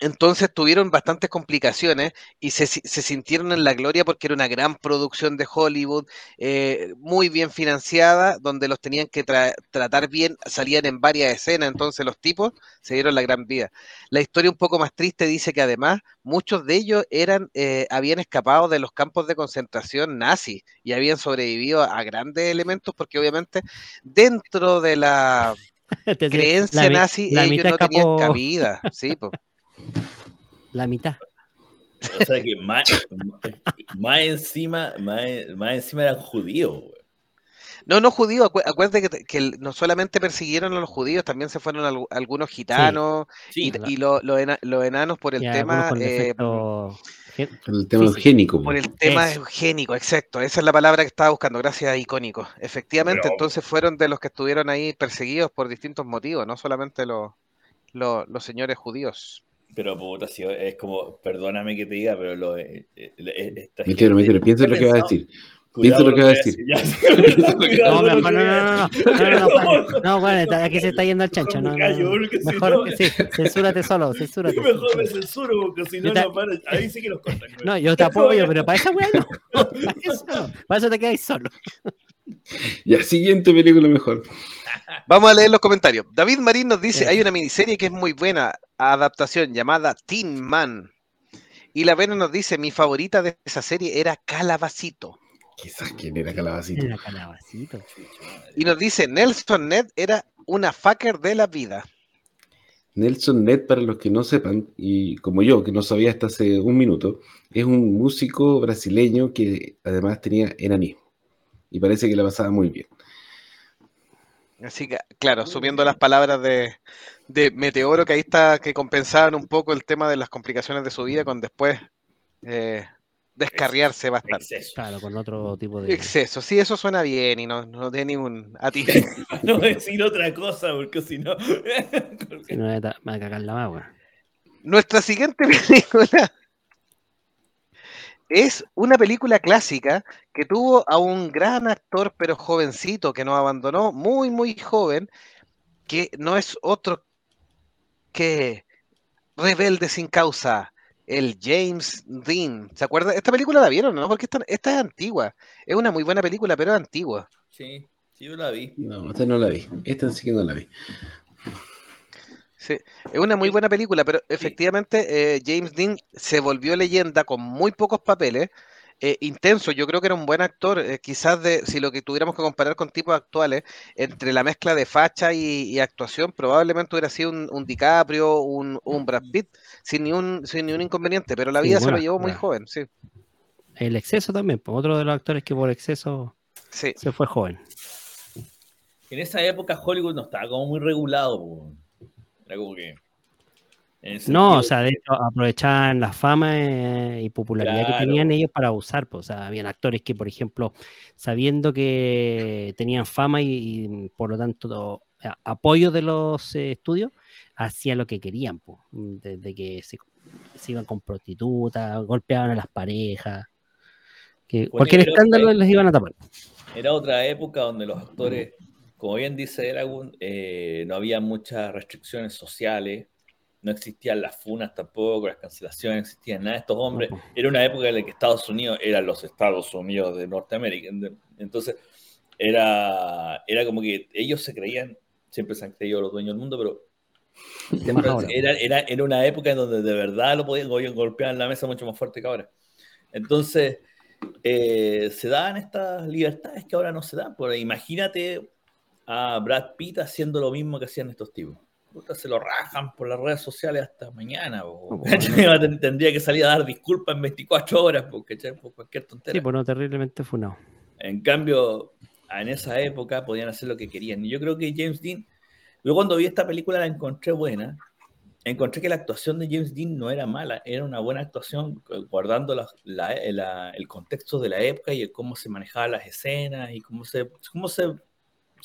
entonces tuvieron bastantes complicaciones y se, se sintieron en la gloria porque era una gran producción de Hollywood, eh, muy bien financiada, donde los tenían que tra- tratar bien, salían en varias escenas, entonces los tipos se dieron la gran vida. La historia un poco más triste dice que además muchos de ellos eran, eh, habían escapado de los campos de concentración nazis y habían sobrevivido a, grandes elementos porque obviamente dentro de la creencia la nazi la ellos no tenían cabida, sí, po. La mitad. O sea que más, más encima, más, más encima eran judíos. No, no judíos, acu- acuérdate que, no solamente persiguieron a los judíos, también se fueron al- algunos gitanos Sí, y, y lo- los ena- los enanos por el tema con eh, El tema Físico. eugénico. por el tema Eso. eugénico, exacto, esa es la palabra que estaba buscando, gracias a icónico. Efectivamente, Pero- entonces fueron de los que estuvieron ahí perseguidos por distintos motivos, no solamente los, los, los señores judíos. Pero puta, si es como, perdóname que te diga, pero lo, eh, eh, eh, esta gente- Meteoro, piensa en lo que va a decir. Piensa lo que va a decir. No, mejor, no, no, no, no, no, no, no, no, bueno, aquí se está yendo al chancho, no, Mejor, sí, censúrate solo, censúrate. Mejor me censuro, porque si no, no para. Ahí sí que nos cortan. No, yo te apoyo, pero para esa weá no. Para eso. Para eso te quedáis solo. Ya, siguiente película mejor. Vamos a leer los comentarios. David Marín nos dice, Ya. hay una miniserie que es muy buena, adaptación llamada Teen Man. Y la Vena nos dice, mi favorita de esa serie era Calabacito. Quizás quién era Calabacito. Era calabacito. Y nos dice, Nelson Ned era una fucker de la vida. Nelson Ned, para los que no sepan, y como yo, que no sabía hasta hace un minuto, es un músico brasileño que además tenía enanismo. Y parece que la pasaba muy bien. Así que, claro, subiendo las palabras de, de Meteoro, que ahí está, que compensaban un poco el tema de las complicaciones de su vida con después eh, descarriarse bastante. Exceso. Claro, con otro tipo de. Exceso, sí, eso suena bien y no, no tiene ningún a ti. no decir otra cosa, porque si no. Si no, me va a cagar la weón. Nuestra siguiente película es una película clásica que tuvo a un gran actor, pero jovencito, que nos abandonó muy, muy joven, que no es otro que Rebelde sin causa, el James Dean. ¿Se acuerda? Esta película la vieron, ¿no? Porque esta, esta es antigua. Es una muy buena película, pero es antigua. Sí, sí, yo la vi. No, esta no la vi. Esta sí que no la vi. Sí, es una muy buena película, pero efectivamente eh, James Dean se volvió leyenda con muy pocos papeles. eh, intenso, yo creo que era un buen actor, eh, quizás de, si lo que tuviéramos que comparar con tipos actuales, entre la mezcla de facha y, y actuación, probablemente hubiera sido un, un DiCaprio, un, un Brad Pitt, sin ni un, sin ni un inconveniente, pero la Sí, vida se lo llevó muy joven, sí. El exceso también, pues, otro de los actores que por exceso sí. se fue joven. En esa época Hollywood no estaba como muy regulado. po. Era como que. No, o sea, de hecho aprovechaban la fama eh, y popularidad Claro. que tenían ellos para abusar. Pues, o sea, habían actores que, por ejemplo, sabiendo que tenían fama y, y, por lo tanto apoyo de los eh, estudios, hacían lo que querían, pues, desde que se, se iban con prostitutas, golpeaban a las parejas, que Bueno, cualquier escándalo les iban a tapar. Era otra época donde los actores, como bien dice Eragun, eh, no había muchas restricciones sociales, no existían las funas tampoco, las cancelaciones, no existían nada de estos hombres. Era una época en la que Estados Unidos eran los Estados Unidos de Norteamérica. ent- Entonces, era, era como que ellos se creían, siempre se han creído los dueños del mundo, pero era, era, era una época en donde de verdad lo podían go- golpear en la mesa mucho más fuerte que ahora. Entonces, eh, se daban estas libertades que ahora no se dan. Porque imagínate a Brad Pitt haciendo lo mismo que hacían estos tipos. Puta, se lo rajan por las redes sociales hasta mañana. No. Ten- Tendría que salir a dar disculpas en 24 horas po, ¿cachai? por cualquier tontera. Sí, pues no, terriblemente funado. En cambio, en esa época podían hacer lo que querían. Y yo creo que James Dean, yo cuando vi esta película la encontré buena. Encontré que la actuación de James Dean no era mala, era una buena actuación, eh, guardando la- la- la- el contexto de la época y el cómo se manejaban las escenas y cómo se, cómo se,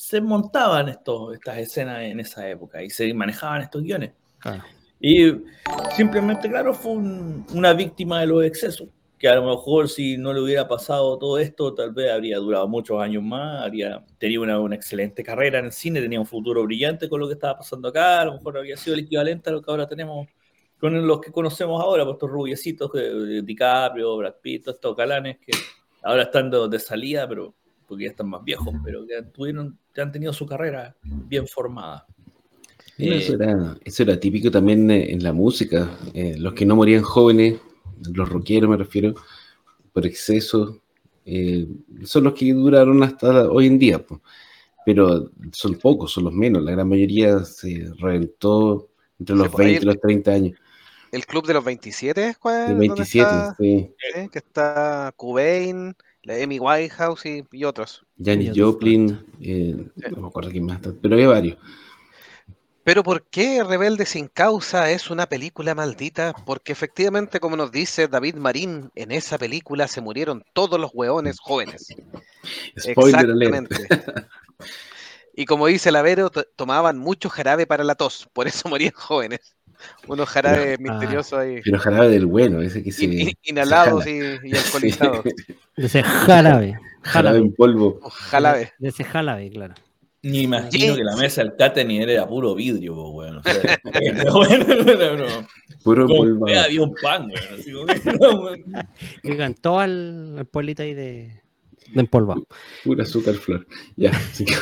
se montaban estos, estas escenas en esa época y se manejaban estos guiones. Claro. Y simplemente, claro, fue un- una víctima de los excesos, que a lo mejor si no le hubiera pasado todo esto, tal vez habría durado muchos años más, habría tenido una, una excelente carrera en el cine, tenía un futuro brillante con lo que estaba pasando acá, a lo mejor habría sido el equivalente a lo que ahora tenemos con los que conocemos ahora, pues estos rubiecitos, eh, DiCaprio, Brad Pitt, estos galanes que ahora están de, de salida, pero porque ya están más viejos, pero que tuvieron, que han tenido su carrera bien formada. Eh, eso, era, eso era típico también eh, en la música. Eh, los que no morían jóvenes, los rockeros me refiero, por exceso, eh, son los que duraron hasta hoy en día. po. Pero son pocos, son los menos. La gran mayoría se reventó entre los Sí, por ahí 20 y el- los 30 años. El Club de los 27 es cuál, De donde 27, está, sí. sí, que está Cobain, la Amy Whitehouse y, y otros. Janis Joplin, eh, no me acuerdo quién más, está, pero había varios. Pero ¿por qué Rebelde sin causa es una película maldita? Porque efectivamente, como nos dice David Marín, en esa película se murieron todos los hueones jóvenes. Spoiler alert. Exactamente. Y como dice Lavero, to- tomaban mucho jarabe para la tos, por eso morían jóvenes. Unos jarabes Ah. misteriosos ahí, Pero jarabe del bueno, ese que se. in- in- se inhalados jala. y, y alcoholizados. De ese jarabe. Jarabe en polvo. Jalabe. De ese jarabe, claro. Ni imagino que la mesa del catering era puro vidrio. O pero bueno, no, no. Puro polvo. había un pan, weón. Y cantó al, al pueblito ahí de, de empolvado. Pura azúcar flor. Ya, así que-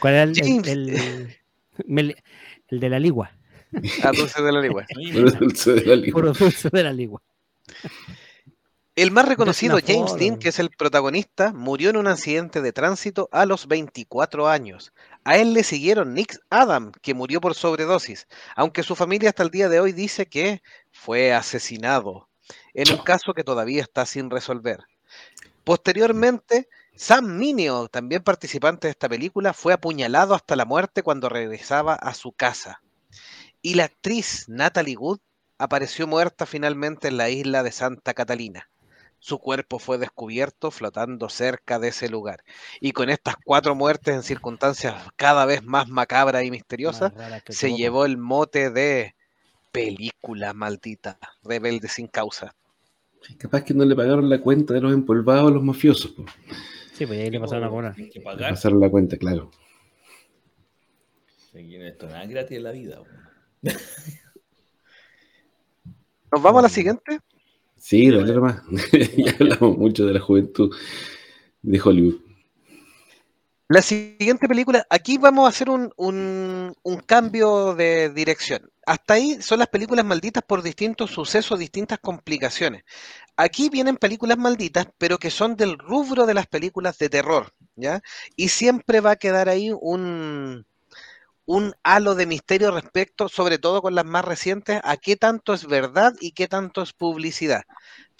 ¿Cuál era el, el, el- el de la ligua? A dulce de la ligua. puro dulce de la lima. Puro dulce de la ligua. El más reconocido, James. Dean, que es el protagonista, murió en un accidente de tránsito a los 24 años. A él le siguieron Nick Adam, que murió por sobredosis, aunque su familia hasta el día de hoy dice que fue asesinado, en un caso que todavía está sin resolver. Posteriormente, Sam Mineo, también participante de esta película, fue apuñalado hasta la muerte cuando regresaba a su casa. Y la actriz Natalie Wood apareció muerta finalmente en la isla de Santa Catalina. Su cuerpo fue descubierto flotando cerca de ese lugar. Y con estas cuatro muertes en circunstancias cada vez más macabras y misteriosas, se llevó el mote de película maldita, rebelde sin causa. Capaz que no le pagaron la cuenta de los empolvados a los mafiosos. Sí, pues ahí le pasaron a cobrar. Le pasaron la cuenta, claro. Esto nada gratis en la vida. ¿Nos vamos a la siguiente? Sí, dale nomás. ya hablamos mucho de la juventud de Hollywood. La siguiente película, aquí vamos a hacer un, un, un, cambio de dirección. Hasta ahí son las películas malditas por distintos sucesos, distintas complicaciones. Aquí vienen películas malditas, pero que son del rubro de las películas de terror, ¿ya? Y siempre va a quedar ahí un, un halo de misterio respecto, sobre todo con las más recientes, a qué tanto es verdad y qué tanto es publicidad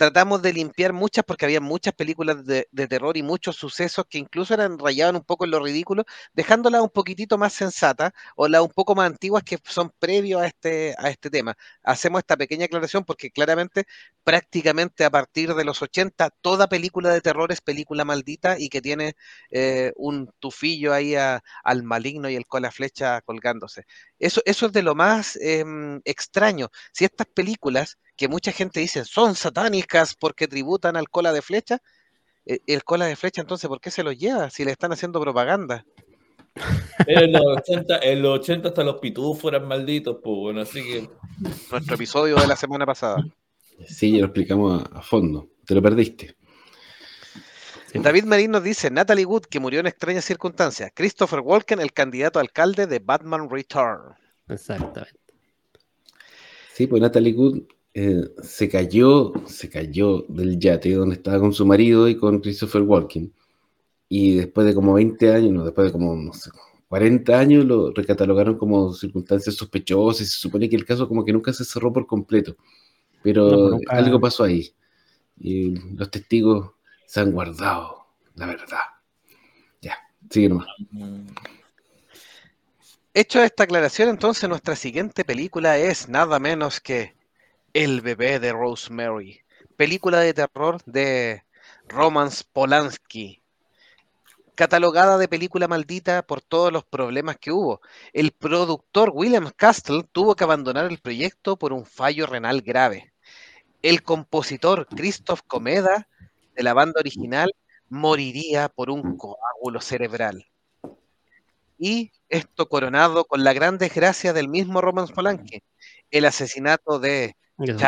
tratamos de limpiar muchas porque había muchas películas de, terror y muchos sucesos que incluso eran rayaban un poco en lo ridículo, dejándolas un poquitito más sensatas o las un poco más antiguas que son previos a este, a este tema. Hacemos esta pequeña aclaración porque claramente prácticamente a partir de los 80 toda película de terror es película maldita y que tiene eh, un tufillo ahí al maligno y el cola flecha colgándose. Eso, eso es de lo más em, extraño. Si estas películas que mucha gente dice son satánicas porque tributan al cola de flecha, eh, el cola de flecha entonces, ¿por qué se lo lleva si le están haciendo propaganda? En los 80, en los 80 hasta los pitufos eran malditos, pues bueno, así que... Nuestro episodio de la semana pasada. Sí, ya lo explicamos a, fondo. Te lo perdiste. David Marín nos dice, Natalie Wood, que murió en extrañas circunstancias. Christopher Walken, el candidato a alcalde de Batman Return. Exactamente. Sí, pues Natalie Wood eh, se cayó, se cayó del yate donde estaba con su marido y con Christopher Walken. Y después de como 20 años, no, después de como, no sé, 40 años, lo recatalogaron como circunstancias sospechosas y se supone que el caso como que nunca se cerró por completo. Pero pues algo pasó ahí. Y los testigos se han guardado la verdad. Ya, sigue nomás. Hecho esta aclaración, entonces nuestra siguiente película es nada menos que el bebé de Rosemary, película de terror de Roman Polanski, catalogada de película maldita por todos los problemas que hubo. El productor William Castle tuvo que abandonar el proyecto por un fallo renal grave. El compositor Christoph Comeda, de la banda original, moriría por un coágulo cerebral. Y esto coronado con la gran desgracia del mismo Roman Polanski, el asesinato de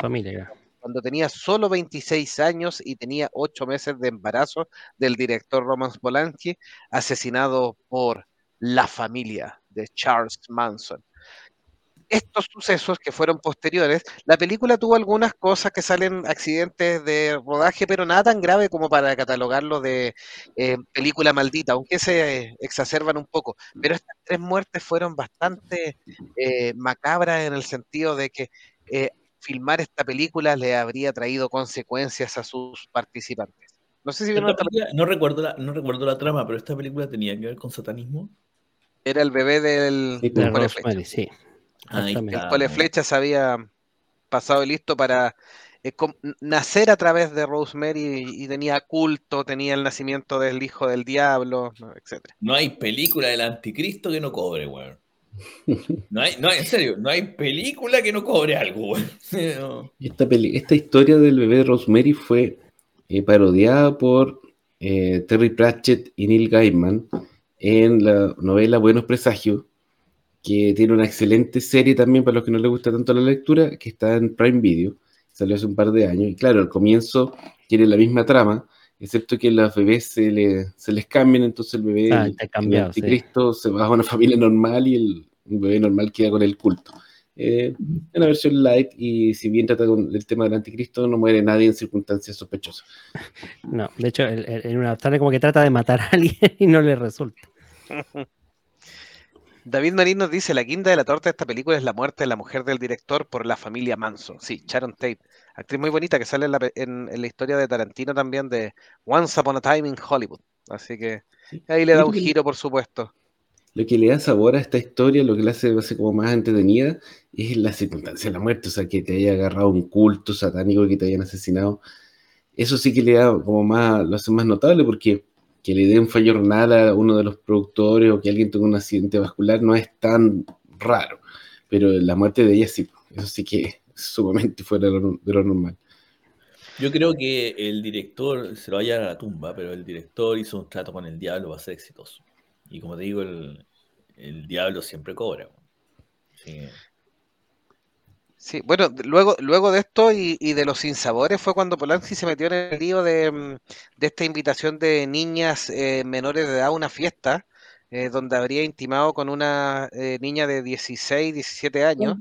familia. Cuando tenía solo 26 años y tenía 8 meses de embarazo del director Roman Polanski, asesinado por la familia de Charles Manson. Estos sucesos que fueron posteriores, la película tuvo algunas cosas que salen accidentes de rodaje, pero nada tan grave como para catalogarlo de eh, película maldita, aunque se exacerban un poco. Pero estas tres muertes fueron bastante eh, macabras en el sentido de que eh, filmar esta película le habría traído consecuencias a sus participantes. No sé si no recuerdo la, no recuerdo la trama, pero esta película tenía que ver con satanismo. Era el bebé del, sí, del Flecha. Sí. el Flecha se había pasado listo para eh, nacer a través de Rosemary y, tenía culto, tenía el nacimiento del hijo del diablo, etc. No hay película del anticristo que no cobre, weón. No hay, no en serio, no hay película que no cobre algo. Esta, esta historia del bebé de Rosemary fue eh, parodiada por eh, Terry Pratchett y Neil Gaiman en la novela Buenos Presagios, que tiene una excelente serie también para los que no les gusta tanto la lectura, que está en Prime Video, salió hace un par de años, y claro, al comienzo tiene la misma trama, excepto que los bebés se, les cambian, entonces el bebé, ah, el anticristo, se va a una familia normal y el, bebé normal queda con el culto. Eh, en la versión light, y si bien trata con el tema del anticristo, no muere nadie en circunstancias sospechosas. No, de hecho, en una tarde como que trata de matar a alguien y no le resulta. David Marín nos dice, la guinda de la torta de esta película es la muerte de la mujer del director por la familia Manson. Sí, Sharon Tate, actriz muy bonita que sale en la, historia de Tarantino también de Once Upon a Time in Hollywood. Así que ahí le da un giro, por supuesto. Lo que le da sabor a esta historia, lo que la hace, hace como más entretenida, es la circunstancia de la muerte, o sea, que te haya agarrado un culto satánico, que te hayan asesinado. Eso sí que le da como más, lo hace más notable porque que le dé un fallo renal a uno de los productores o que alguien tenga un accidente vascular no es tan raro, pero la muerte de ella sí, eso sí que sumamente fuera de lo, normal. Yo creo que el director se lo vaya a la tumba, pero el director hizo un trato con el diablo va a ser exitoso. Y como te digo, el, el diablo siempre cobra. Sí. Sí, bueno, luego, luego de esto y, de los sinsabores fue cuando Polanski se metió en el lío de, mm, esta invitación de niñas eh, menores de edad a una fiesta, eh, donde habría intimado con una eh, niña de 16, 17 años,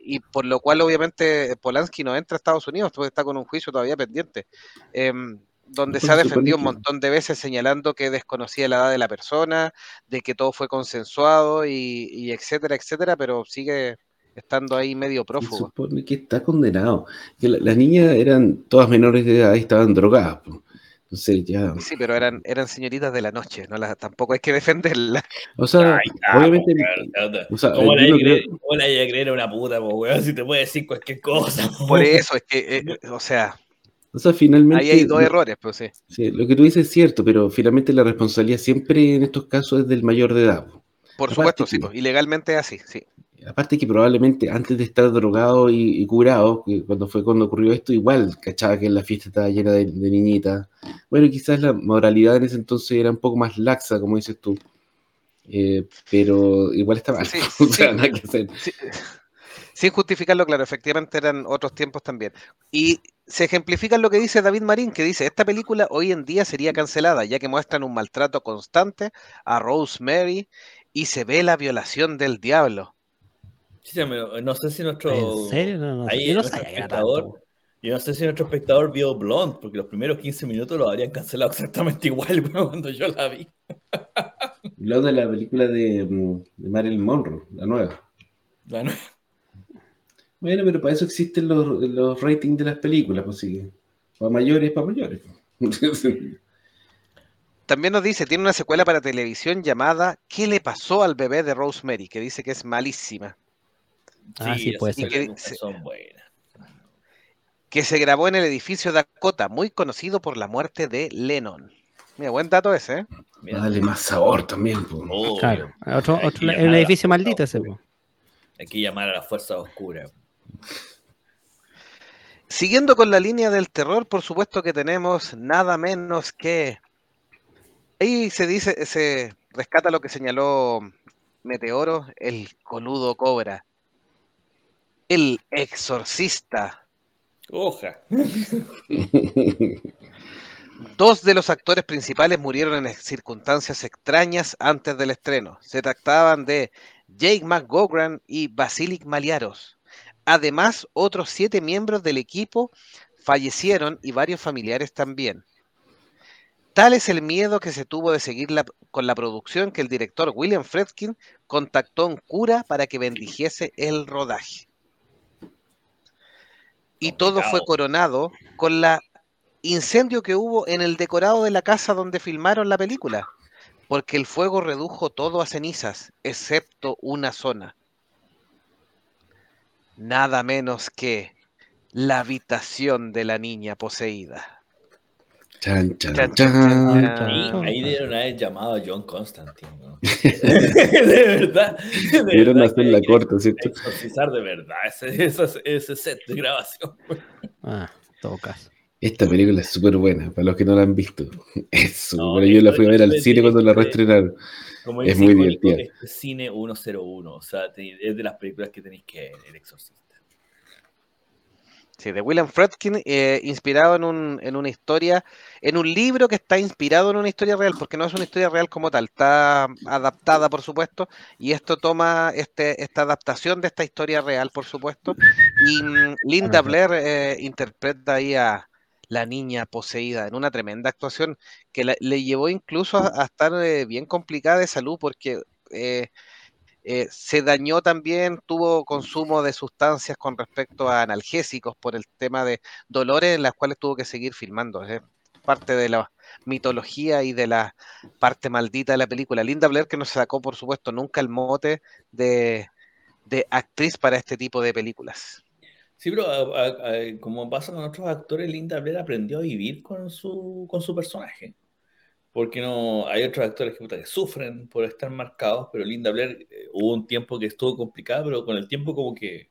y por lo cual obviamente Polanski no entra a Estados Unidos, porque está con un juicio todavía pendiente. Em, donde se ha defendido un montón de veces señalando que desconocía la edad de la persona, de que todo fue consensuado y, y etcétera, etcétera, pero sigue estando ahí medio prófugo. Se supone que está condenado. Que las niñas eran todas menores de edad y estaban drogadas. Entonces ya. Sí, pero eran, eran señoritas de la noche, no las, tampoco hay que defenderlas. O sea, obviamente. ¿Cómo, le hay a creer a una puta, weón? Si te puede decir cualquier cosa. Por eso, es que, eh, o sea. O sea, finalmente. Ahí hay dos errores, pues sí. sí. Lo que tú dices es cierto, pero finalmente la responsabilidad siempre en estos casos es del mayor de edad. Por supuesto, sí, pues, ilegalmente es así, sí aparte que probablemente antes de estar drogado y, curado, cuando fue cuando ocurrió esto, igual cachaba que la fiesta estaba llena de, niñitas. Bueno, quizás la moralidad en ese entonces era un poco más laxa, como dices tú. Eh, pero igual estaba mal. Sin justificarlo, claro, efectivamente eran otros tiempos también. Y se ejemplifica lo que dice David Marín, que dice, esta película hoy en día sería cancelada, ya que muestran un maltrato constante a Rosemary y se ve la violación del diablo no sé si nuestro. ¿En serio? No, no, yo no espectador, Yo no sé si nuestro espectador vio Blonde, porque los primeros 15 minutos lo habrían cancelado exactamente igual cuando yo la vi. Blonde es la película de, de Marilyn Monroe, la nueva. La nueva. Bueno, pero para eso existen los, los ratings de las películas, pues sí. Para mayores, para mayores. También nos dice, tiene una secuela para televisión llamada ¿Qué le pasó al bebé de Rosemary? Que dice que es malísima. Ah, sí, puede ser. Que, son buenas. que se grabó en el edificio Dakota, muy conocido por la muerte de Lennon. Mira, buen dato ese, ¿eh? Dale más sabor también. claro, otro, otro un edificio maldito ese. Hay que llamar a la fuerza oscura. Siguiendo con la línea del terror, por supuesto que tenemos nada menos que. Ahí se dice, se rescata lo que señaló Meteoro, el coludo cobra. El exorcista. Oja. Dos de los actores principales murieron en circunstancias extrañas antes del estreno. Se trataban de Jake McGogran y Basilic Maliaros. Además, otros siete miembros del equipo fallecieron y varios familiares también. Tal es el miedo que se tuvo de seguir con la producción que el director William Fredkin contactó a un cura para que bendijese el rodaje. Y todo fue coronado con la incendio que hubo en el decorado de la casa donde filmaron la película, porque el fuego redujo todo a cenizas, excepto una zona. Nada menos que la habitación de la niña poseída. Chan, chan, chan, ahí, dieron haber llamado a John Constantine. de verdad. Dieron hacer la corta, ¿cierto? Exorcizar de verdad ese, ese, set de grabación. Ah, todo caso. Esta película es súper buena, para los que no la han visto. Es no, Yo la fui a ver al cine cuando la reestrenaron. Es muy divertida. Este cine 101, o sea, es de las películas que tenéis que ver, El Exorcista. Sí, de William Fredkin, eh, inspirado en, un, en una historia, en un libro que está inspirado en una historia real, porque no es una historia real como tal, está adaptada, por supuesto, y esto toma este, esta adaptación de esta historia real, por supuesto, y mm, Linda Blair eh, interpreta ahí a la niña poseída en una tremenda actuación que le llevó incluso a, estar eh, bien complicada de salud, porque eh, se dañó también, tuvo consumo de sustancias con respecto a analgésicos por el tema de dolores en las cuales tuvo que seguir filmando. parte de la mitología y de la parte maldita de la película. Linda Blair que no se sacó, por supuesto, nunca el mote de, de actriz para este tipo de películas. Sí, pero como pasa con otros actores, Linda Blair aprendió a vivir con su, con su personaje. Porque no hay otros actores que, que sufren por estar marcados, pero Linda Blair eh, hubo un tiempo que estuvo complicado, pero con el tiempo como que,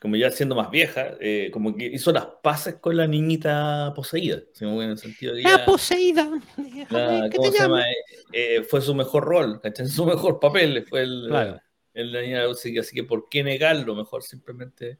como ya siendo más vieja, eh, como que hizo las paces con la niñita poseída. En el sentido de la poseída. La, ¿Cómo se llama? Eh, fue su mejor rol, Su mejor papel fue el, claro. el, el, así que ¿por qué negarlo? Mejor simplemente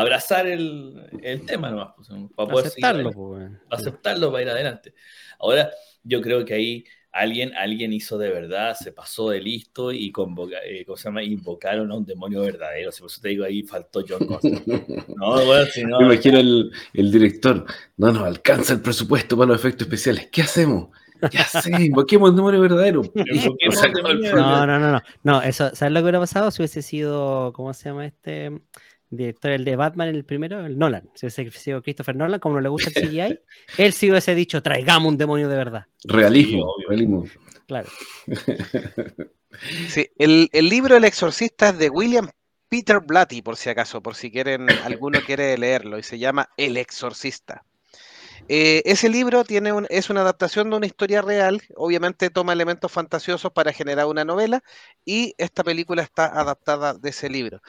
abrazar el, el tema nomás, pues, para poder aceptarlo, pues, aceptarlo para ir adelante. Ahora, yo creo que ahí alguien, alguien hizo de verdad, se pasó de listo y convoca, eh, ¿cómo se llama? invocaron a un demonio verdadero. Si por eso te digo, ahí faltó John No, bueno, si no, Me imagino el, el, director, no nos alcanza el presupuesto para los efectos especiales. ¿Qué hacemos? ¿Qué hacemos? Invoquemos un demonio verdadero. no, no, no, no, no. Eso, ¿sabes lo que hubiera pasado si hubiese sido, ¿cómo se llama este? Director el de Batman, el primero, el Nolan, si hubiese sido Christopher Nolan, como no le gusta el CGI, él sí hubiese dicho, traigamos un demonio de verdad. Realismo, realismo. Claro. Sí, el, el, libro El Exorcista es de William Peter Blatty, por si acaso, por si quieren, alguno quiere leerlo, y se llama El Exorcista. Eh, ese libro tiene es una adaptación de una historia real, obviamente toma elementos fantasiosos para generar una novela y esta película está adaptada de ese libro.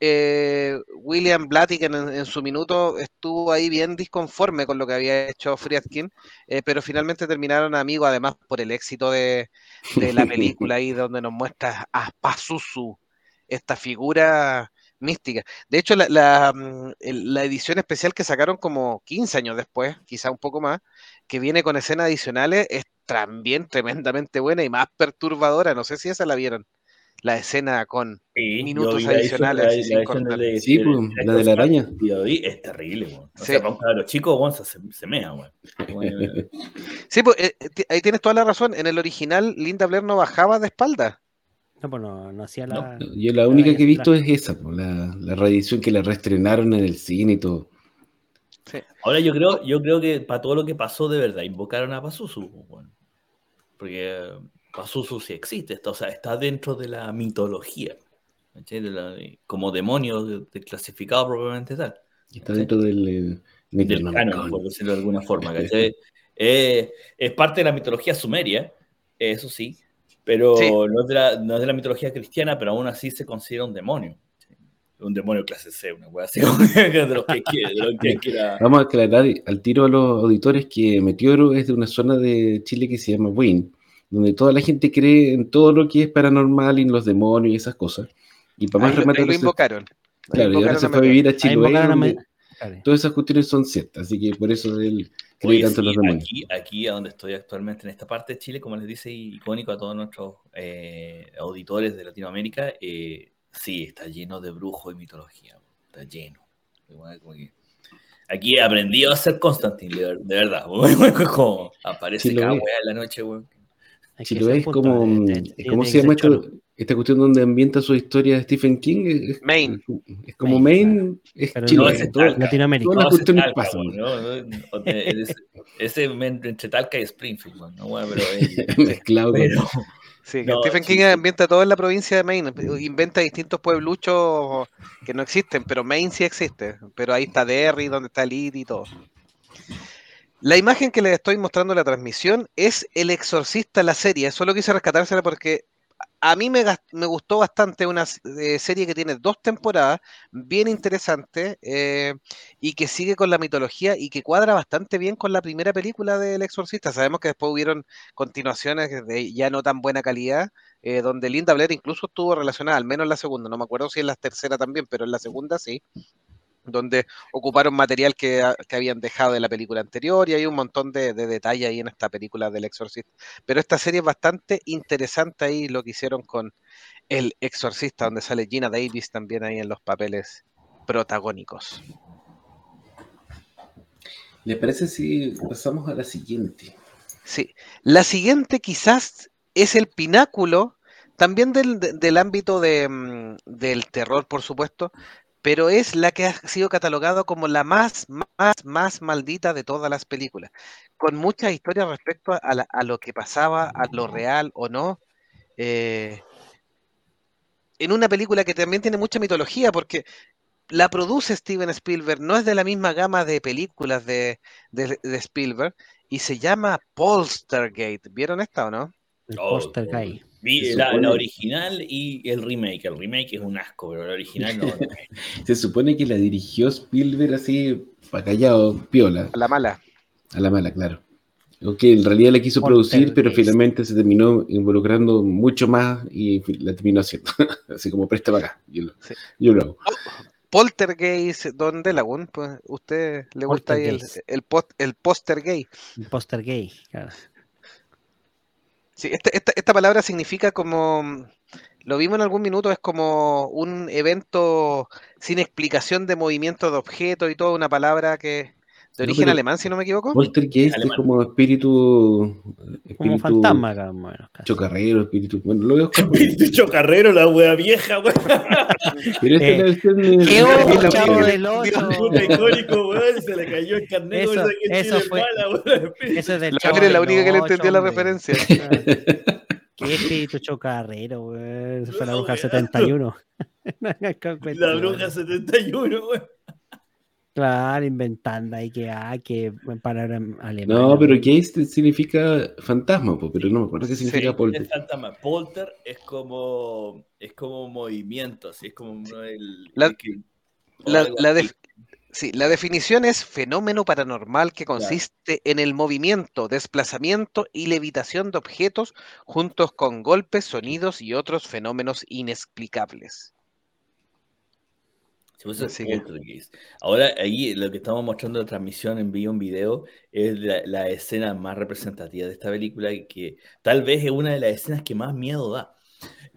Eh, William Blatty, que en, su minuto estuvo ahí bien disconforme con lo que había hecho Friedkin, eh, pero finalmente terminaron amigos, además por el éxito de, de la película ahí donde nos muestra a Pazuzu, esta figura mística. De hecho, la, mm, la, edición especial que sacaron como 15 años después, quizá un poco más, que viene con escenas adicionales, es también tremendamente buena y más perturbadora. No sé si esa la vieron. La escena con minutos adicionales. sí, pues, la de la araña. Es terrible, los chicos, se, se mea, Sí, pues eh, ahí tienes toda la razón. En el original, Linda Blair no bajaba de espalda. No, pues no, hacía la. yo la única que he visto es esa, pues, la, la reedición que la reestrenaron en el cine y todo. Ahora yo creo, yo creo que para todo lo que pasó de verdad, invocaron a Pazuzu. Pues, porque Pazuzu sí existe, está, o sea, está dentro de la mitología. como demonio clasificado propiamente tal. Está dentro del, eh, del canon, por decirlo de alguna forma. Eh, es parte de la mitología sumeria, eso sí, pero no, es de la, no, es de la, mitología cristiana, pero aún así se considera un demonio. Un demonio clase C, una wea así, de lo que, quiera. Vamos a aclarar al tiro a los auditores que Meteoro es de una zona de Chile que se llama Wayne, donde toda la gente cree en todo lo que es paranormal y en los demonios y esas cosas. Y para más rematar. Lo invocaron. Claro, y ahora se fue a vivir a Chile. Todas esas cuestiones son ciertas, así que por eso él cree tanto los demonios. Aquí, aquí, a donde estoy actualmente, en esta parte de Chile, como les dice, icónico a todos nuestros eh, auditores de Latinoamérica, eh, sí, está lleno de brujo y mitología, está lleno. Aquí he aprendido a ser Constantine, de, verdad. como aparece cada wea en la noche, weón. Si lo ves como, ¿cómo se llama esto? Esta cuestión donde ambienta su historia de Stephen King es, Maine. Es como Maine, es Chile, no Latinoamérica. Todas las cuestiones pasan. ese entre Talca y Springfield, ¿no? Bueno, pero, pero, sí, Stephen King ambienta todo en la provincia de Maine, inventa distintos puebluchos que no existen, pero Maine sí existe. Pero ahí está Derry, donde está Lid y todo. La imagen que les estoy mostrando en la transmisión es El Exorcista, la serie. Solo quise rescatársela porque a mí me, gustó bastante una eh, serie que tiene dos temporadas, bien interesante, eh, y que sigue con la mitología y que cuadra bastante bien con la primera película del Exorcista. Sabemos que después hubieron continuaciones de ya no tan buena calidad, eh, donde Linda Blair incluso estuvo relacionada, al menos en la segunda, no me acuerdo si en la tercera también, pero en la segunda sí donde ocuparon material que, habían dejado de la película anterior y hay un montón de, de detalles ahí en esta película del Exorcista. Pero esta serie es bastante interesante ahí lo que hicieron con El Exorcista, donde sale Gina Davis también ahí en los papeles protagónicos. ¿Le parece si pasamos a la siguiente? Sí, la siguiente quizás es el pináculo también del, ámbito de, mm, del terror, por supuesto, pero es la que ha sido catalogada como la más, más, más maldita de todas las películas, con muchas historias respecto a, la- lo que pasaba, a lo real o no. eh, en una película que también tiene mucha mitología, porque la produce Steven Spielberg, no es de la misma gama de películas de, de- Spielberg, y se llama Polstergate. ¿Vieron esta o no? Gay. Vi Se la, supone- la original y el remake. El remake es un asco, pero el original no. no. Se supone que la dirigió Spielberg así, pa' callado, piola, A la mala. a la mala, claro. Ok, en realidad la quiso producir, pero finalmente se terminó involucrando mucho más y la terminó haciendo. así como presta para acá. Yo, lo- Sí. yo lo hago. Poltergeist, Don Delagun, pues usted le gusta ahí el, el, post- el póster gay. Un póster gay, claro. Sí, esta, esta- esta palabra significa como, lo vimos en algún minuto, es como un evento sin explicación de movimiento de objetos y toda una palabra que de No, origen pero- alemán, si no me equivoco. Poltergeist es como espíritu. Como espíritu fantasma, acá, más o menos, casi. Chocarrero, espíritu. Bueno, lo veo como. Espíritu chocarrero, la wea vieja, weón. Pero esta Eh, es la versión de. ¡Qué única chavo del le ocho! Puta icónico, weón. Se le cayó el carnet. Eso- weón, que eso fue- mala, weón. Eso es del La Chavo es la única que le entendió la referencia. Qué espíritu chocarrero. Eso fue la No, bruja weón. 71. La bruja 71, weón. Claro, inventando ahí que, ah, que en palabra alemana. No, pero. Geist significa fantasma, pero no me acuerdo qué significa Sí, polter. Es fantasma. Polter es como es como movimiento, así es como el, La- el que- La, algo la así. def- sí, la definición es fenómeno paranormal que consiste en el movimiento, desplazamiento y levitación de objetos juntos con golpes, sonidos y otros fenómenos inexplicables. Que-. Ahora, ahí lo que estamos mostrando en la transmisión en vivo, en video, es la, la escena más representativa de esta película y que tal vez es una de las escenas que más miedo da.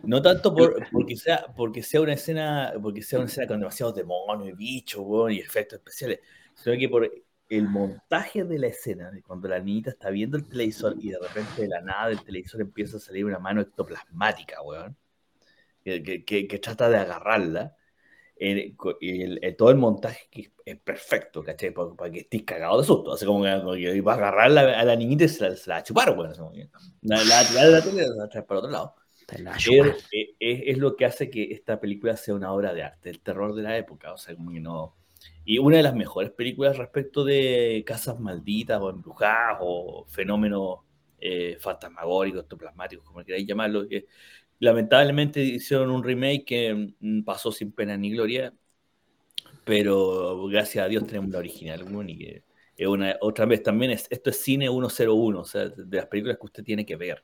No tanto por, porque, sea, porque sea una escena, porque sea una escena con demasiados demonios y bichos, y efectos especiales, sino que por el montaje de la escena, de cuando la niñita está viendo el televisor y de repente de la nada del televisor empieza a salir una mano ectoplasmática, weón, que- que trata de agarrarla el- co- y el- el- todo el montaje que es perfecto, ¿cachai? Para, para que estés cagado de susto. Así como que, vas a agarrar la- a la niñita y se la, se la va a chupar, bueno, la, la, la, la, la para otro lado. Es, chupan. es- es lo que hace que esta película sea una obra de arte, el terror de la época, o sea, como que no... Y una de las mejores películas respecto de casas malditas o embrujadas o fenómenos eh, fantasmagóricos, ectoplasmáticos, como queráis llamarlo, que lamentablemente hicieron un remake que mm, pasó sin pena ni gloria, pero gracias a Dios tenemos la original, weón, y que es una, otra vez también es, esto es cine 101, o sea, de las películas que usted tiene que ver,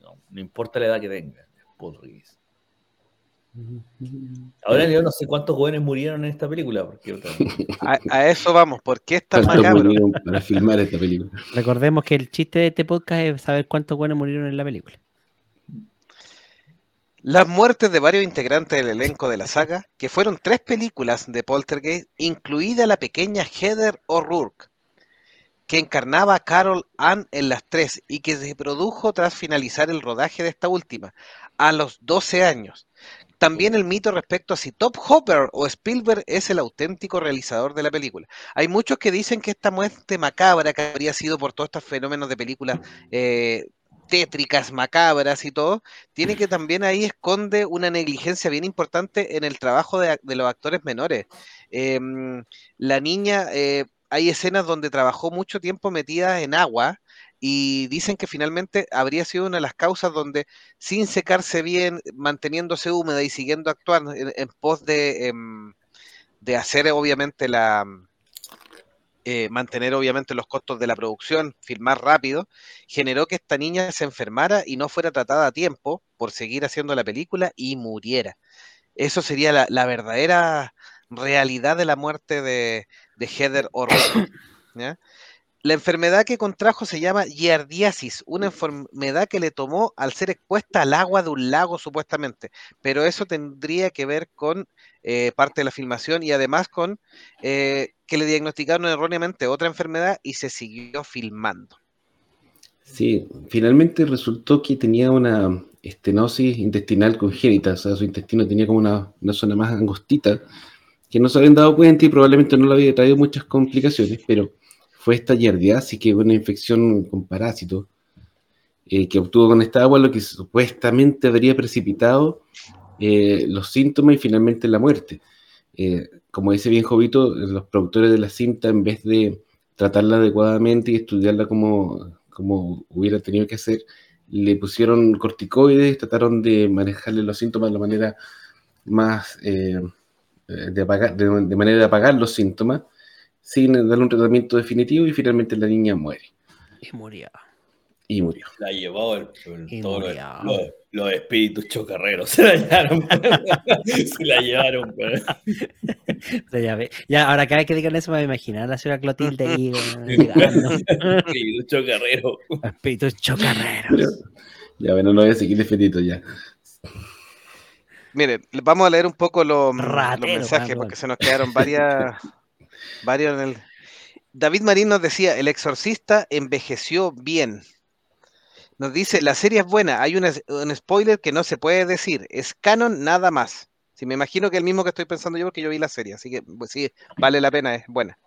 no, no importa la edad que tenga, Poltergeist. Ahora yo no sé cuántos jóvenes murieron en esta película, porque otra- A, a eso vamos, ¿por qué es tan Falta macabro? para filmar esta película. Recordemos que el chiste de este podcast es saber cuántos buenos murieron en la película. Las muertes de varios integrantes del elenco de la saga, que fueron tres películas de Poltergeist, incluida la pequeña Heather O'Rourke, que encarnaba a Carol Ann en las tres y que se produjo tras finalizar el rodaje de esta última, a los 12 años. También el mito respecto a si Top Hopper o Spielberg es el auténtico realizador de la película. Hay muchos que dicen que esta muerte macabra, que habría sido por todos estos fenómenos de películas eh, tétricas, macabras y todo, tiene que también ahí esconde una negligencia bien importante en el trabajo de, de los actores menores. Eh, la niña, eh, hay escenas donde trabajó mucho tiempo metida en agua y dicen que finalmente habría sido una de las causas donde sin secarse bien, manteniéndose húmeda y siguiendo actuando en, pos em, de hacer obviamente la... eh, mantener obviamente los costos de la producción, filmar rápido, generó que esta niña se enfermara y no fuera tratada a tiempo por seguir haciendo la película y muriera. Eso sería la, verdadera realidad de la muerte de, de Heather O'Rourke. ¿ya? La enfermedad que contrajo se llama giardiasis, una enfermedad que le tomó al ser expuesta al agua de un lago supuestamente, pero eso tendría que ver con eh, parte de la filmación y además con eh, que le diagnosticaron erróneamente otra enfermedad y se siguió filmando. Sí, finalmente resultó que tenía una estenosis intestinal congénita, o sea, su intestino tenía como una, una zona más angostita que no se habían dado cuenta y probablemente no le había traído muchas complicaciones, pero fue esta yardiasis, que fue una infección con parásitos, eh, que obtuvo con esta agua, lo que supuestamente habría precipitado eh, los síntomas y finalmente la muerte. Eh, como dice bien Jovito, los productores de la cinta, en vez de tratarla adecuadamente y estudiarla como, como hubiera tenido que hacer, le pusieron corticoides, trataron de manejarle los síntomas de la manera más, eh, de, manera de apagar los síntomas, sin darle un tratamiento definitivo y finalmente la niña muere. Y murió. Y murió. La llevó el, todos los, murió. los- los espíritus chocarreros. Se la llevaron. se la llevaron. pues. Ya, ahora cada vez que digan eso me voy a imaginar a la señora Clotilde ahí weón, llegando. Espíritu chocarrero. Espíritu chocarrero. Pero, ya, bueno, no voy a seguir defendiendo ya. Miren, le- vamos a leer un poco los, los mensajes porque se nos quedaron varias, varios en el. David Marín nos decía, el exorcista envejeció bien. Nos dice, la serie es buena, hay una- un spoiler que no se puede decir, es canon nada más. Si me imagino que el mismo que estoy pensando yo porque yo vi la serie, así que pues, sí, vale la pena, es buena.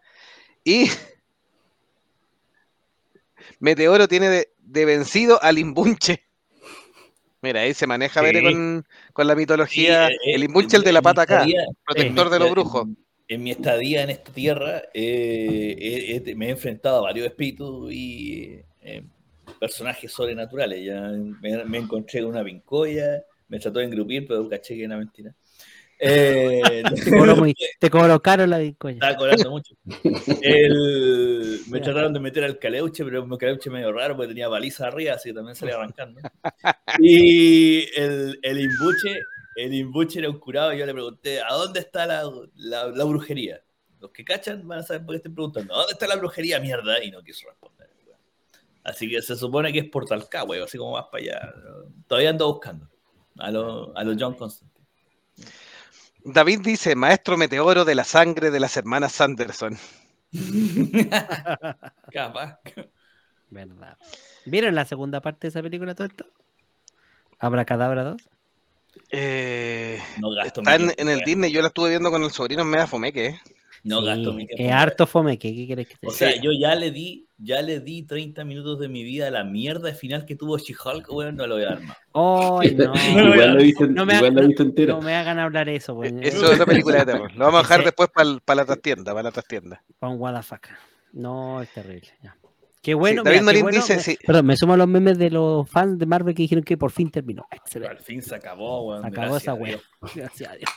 Y Meteoro tiene de, de vencido al imbunche. Mira, ahí se maneja Sí. Con, con la mitología. Sí, eh, el eh, imbunche, el de la pata acá, protector en de los brujos. En, mi estadía en esta tierra, eh, eh, me he enfrentado a varios espíritus y eh, personajes sobrenaturales. Ya me, me encontré con una pincoya, me trató de engrupir, pero caché que era mentira. Eh, Te cobró, muy, te cobró caro la bitcoin. estaba cobrando mucho. El- me trataron de meter al caleuche, pero un caleuche medio raro porque tenía baliza arriba, así que también salía arrancando. Y el, el imbuche, el imbuche era un curado y yo le pregunté, ¿a dónde está la, la- la brujería? Los que cachan van a saber por qué estoy preguntando, ¿a dónde está la brujería, mierda? Y no quiso responder. weón. Así que se supone que es por Talcahué, así como más para allá. Todavía ando buscando a los a los John Constantine. David dice, maestro meteoro de la sangre de las hermanas Sanderson. Capaz. Verdad. ¿Vieron la segunda parte de esa película todo esto? Abracadabra 2. Eh, No gasto está mi en, en el. Disney, yo la estuve viendo con el sobrino, me da fomeque. ¿eh? No Sí, gasto mi tiempo. Es harto fome, ¿qué, qué quieres que te O sea, yo ya le di, ya le di 30 minutos de mi vida a la mierda final que tuvo She-Hulk, weón, no lo voy a dar más. No. igual visto, No me, igual visto entera. no me hagan hablar eso, weón. Eso es otra película de terror. Lo vamos a dejar después para la trastienda, para la trastienda. Con what the fuck. No, es terrible. ya. Qué bueno. David mira, qué Marín bueno, dice, me- sí. Perdón, me sumo a los memes de los fans de Marvel que dijeron que por fin terminó. Excelente. al fin se acabó, weón. Se acabó esa. Dios. Gracias a Dios.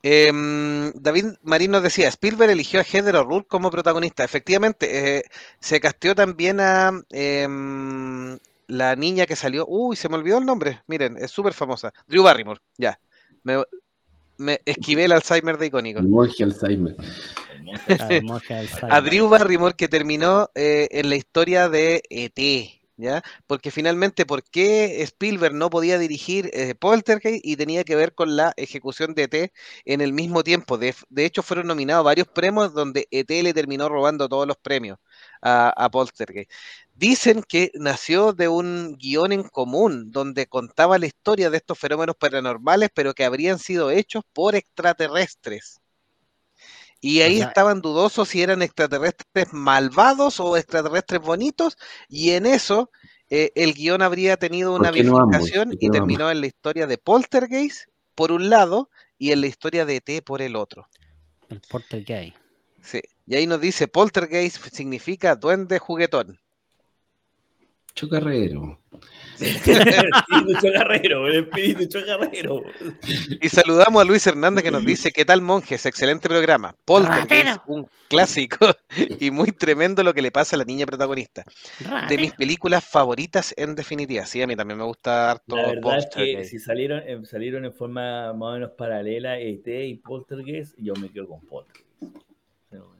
Em, David Marín nos decía, Spielberg eligió a Heather O'Rourke como protagonista. Efectivamente, eh, se casteó también a em, la niña que salió. Uy, se me olvidó el nombre. Miren, es súper famosa. Drew Barrymore, ya. Me, me esquivé el Alzheimer de icónico. El monje Alzheimer. A. Drew Barrymore que terminó eh, en la historia de ET, ¿ya? Porque finalmente, ¿por qué Spielberg no podía dirigir eh, Poltergeist y tenía que ver con la ejecución de ET en el mismo tiempo? De, de hecho, fueron nominados varios premios donde ET le terminó robando todos los premios a, a Poltergeist. Dicen que nació de un guion en común donde contaba la historia de estos fenómenos paranormales, pero que habrían sido hechos por extraterrestres. Y ahí sea- estaban dudosos si eran extraterrestres malvados o extraterrestres bonitos, y en eso eh, el guion habría tenido una bifurcación ¿Por qué y no terminó en la historia de Poltergeist por un lado y en la historia de ET por el otro. El Porter Gay. Sí. Y ahí nos dice Poltergeist significa duende juguetón. Chocarrero. El espíritu chocarrero, el espíritu chocarrero. Y saludamos a Luis Hernández que nos dice, ¿qué tal monjes? Excelente programa. Poltergeist, un clásico y muy tremendo lo que le pasa a la niña protagonista. De mis películas favoritas en definitiva. Sí, a mí también me gusta harto La verdad es que Poltergeist. si salieron, eh, salieron en forma más o menos paralela ET y Poltergeist, yo me quedo con Poltergeist. Pero,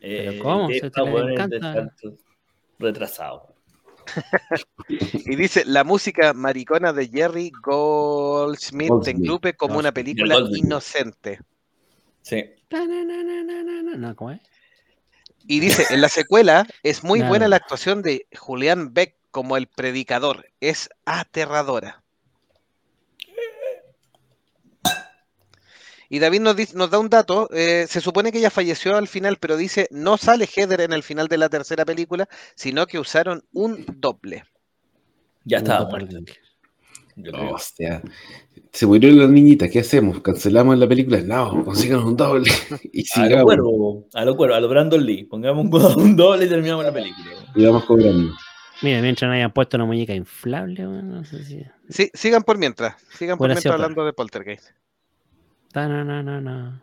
eh, Pero ¿cómo? Está le bueno, encanta. retrasado. Y dice, la música maricona de Jerry Goldsmith te Goldsmith. engrupe como una película inocente. Sí. ¿cómo es? Y dice, en la secuela es muy buena la actuación de Julián Beck como el predicador. Es aterradora. Y David nos, dice- nos da un dato, eh, se supone que ella falleció al final, pero dice, no sale Heather en el final de la tercera película, sino que usaron un doble. Ya estaba yo creo. Hostia. Se murió la niñita, ¿qué hacemos? ¿Cancelamos la película? No, consigan un doble. Y A lo sigamos. cuervo, a lo cuervo, a lo Brandon Lee. Pongamos un, doble y terminamos la película. Y vamos cobrando. Mira, mientras no hayan puesto una muñeca inflable, weón, no sé si. Sí, sigan por mientras, sigan por Hubiera mientras hablando de Poltergeist. Ta, na, na, na, na.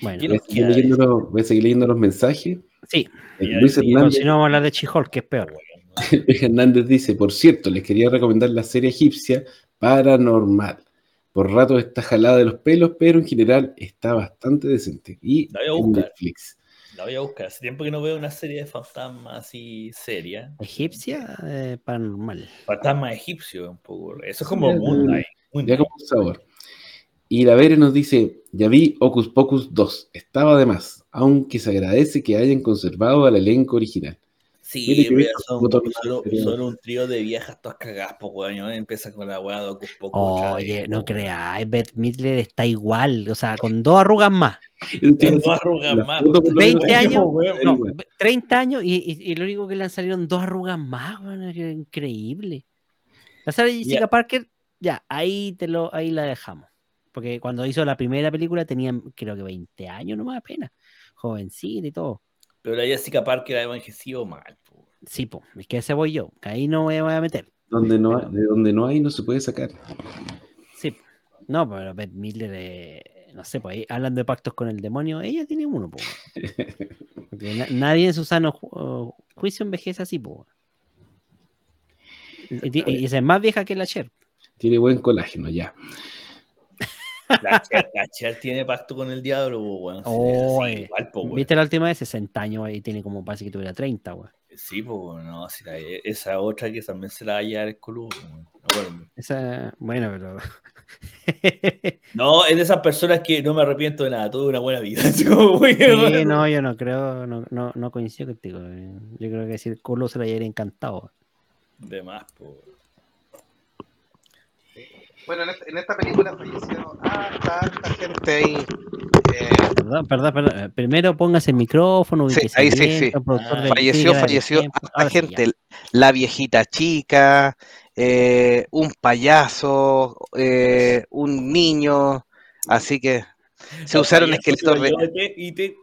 Bueno, ¿Quién Voy a, seguir leyendo los, voy a seguir leyendo los mensajes. sí, Eh, Ya, Luis Hernández, continuamos a hablar de She-Hulk, que es peor. Luis Hernández dice, por cierto, les quería recomendar la serie egipcia Paranormal. Por rato está jalada de los pelos, pero en general está bastante decente. Y La voy a buscar. Netflix. La voy a buscar. Hace tiempo que no veo una serie de fantasmas así seria. Egipcia, eh, paranormal. Fantasma egipcio, un poco. Eso es como Moonlight. Ya como un sabor. Y la Vere nos dice, ya vi Ocus Pocus 2, estaba de más, aunque se agradece que hayan conservado al elenco original. Sí, vi son, solo, un trío de viejas todas cagadas, po, weón. y ahora Empieza con la weá de Ocus Pocus Oye, no po, weón. creáis, Beth Midler está igual, o sea, con dos arrugas más. Con dos arrugas más, foto po. por lo 20 menos- años, weón. No, igual. 30 años y, y- y lo único que le han salido dos arrugas más, weón, increíble. La Sarah Jessica. Parker, ya, ahí te lo, ahí la dejamos. Porque cuando hizo la primera película tenía, creo que 20 años nomás apenas. Jovencita y todo. Pero la Jessica Parker ha envejecido mal, po. weón. Sí, pues, es que ese voy yo, que ahí no me voy a meter. Donde no, hay- de donde no hay no se puede sacar. Sí. No, pero Beth Midler, eh, no sé, pues ahí hablan de pactos con el demonio, ella tiene uno, pues. Porque na- nadie en su sano ju- uh, juicio envejece así, pues. Y, y esa es más vieja que la Cher. Tiene buen colágeno, ya. La Cher, la Cher tiene pacto con el diablo, weón. Oh, sí, eh, igual, po, weón. ¿Viste la última vez? 60 años y tiene como parece que tuviera 30, güey. Sí, pues, no, si la- esa otra que también se la va a llevar el culo, weón. No, bueno. Esa, bueno, pero. No, es de esas personas que no me arrepiento de nada, tuve una buena vida. Sí, no, yo no creo, no, no, no coincido contigo. eh. Yo creo que si el culo se lo hubiera encantado. De más, po. Bueno, en esta, en esta película falleció harta, harta gente ahí. eh, Perdón, perdón, perdón. Eh, Primero póngase el micrófono. Sí, ahí sí, sí. Ah, falleció, falleció harta sí, gente. La viejita chica, eh, un payaso, eh, un niño. Así que se usaron esqueletos y te-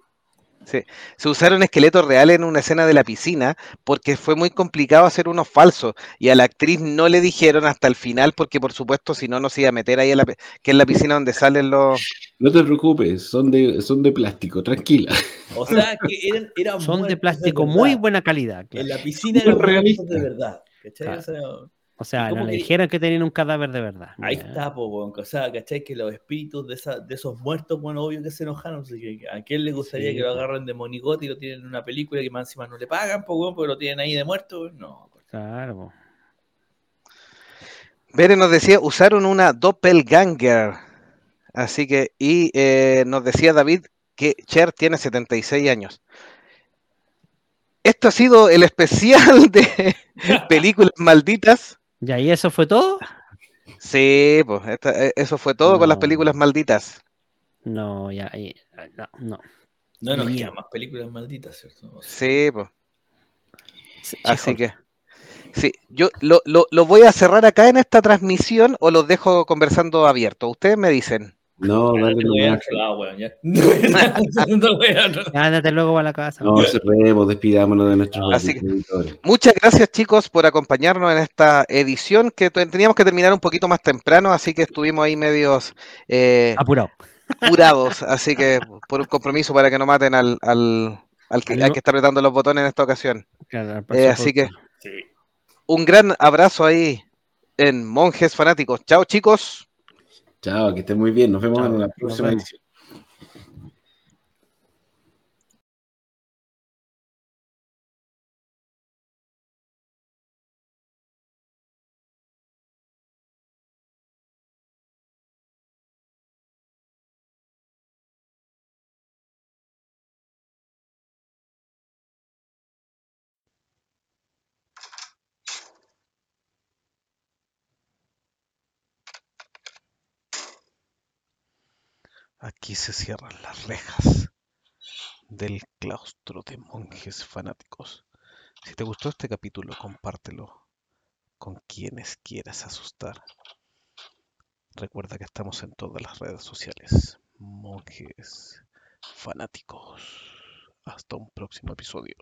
se usaron esqueletos reales en una escena de la piscina porque fue muy complicado hacer unos falsos y a la actriz no le dijeron hasta el final porque por supuesto si no no se iba a meter ahí a la, que es la piscina donde salen los No te preocupes, son de, son de plástico, tranquila. O sea, que eran, eran Son de plástico muy buena calidad. En la piscina eran de verdad. ¿cachai? Claro. O sea, O sea, ¿cómo no le dijeron que tenían un cadáver de verdad. Ahí Mira, está, po, weón. O sea, ¿cachai? Que los espíritus de, esa, de esos muertos, bueno, obvio que se enojaron. Así que ¿A quién le gustaría Sí, que lo agarren de monigote y lo tienen en una película que más encima no le pagan, po, weón, porque lo tienen ahí de muerto? No. Claro. po. Bere nos decía, usaron una doppelganger. Así que, y eh, nos decía David que Cher tiene 76 años. Esto ha sido el especial de películas malditas. Ya, ¿y eso fue todo? Sí, pues esta- eh, eso fue todo con las No. películas malditas. No, ya, ahí- no, no. No nos Mira. quedan más películas malditas, ¿cierto? O sea, Sí, pues. Así que, sí, yo lo, lo, lo voy a cerrar acá en esta transmisión o los dejo conversando abierto. Ustedes me dicen. No, ya dale a a. Ándate luego para la casa. No, cerremos, despidámonos de nuestros Así que-. Muchas gracias chicos por acompañarnos en esta edición que teníamos que terminar un poquito más temprano, así que estuvimos ahí medios eh, Apurado. apurados, así que por un compromiso para que no maten al, al, al que, al que está apretando los botones en esta ocasión. Claro, Eh, así que. Sí. un gran abrazo ahí en Monjes Fanáticos. Chao chicos. Chao, que estén muy bien. Nos vemos Chao, en la próxima edición. Se cierran las rejas del claustro de monjes fanáticos. Si te gustó este capítulo, compártelo con quienes quieras asustar. Recuerda que estamos en todas las redes sociales. Monjes fanáticos. Hasta un próximo episodio.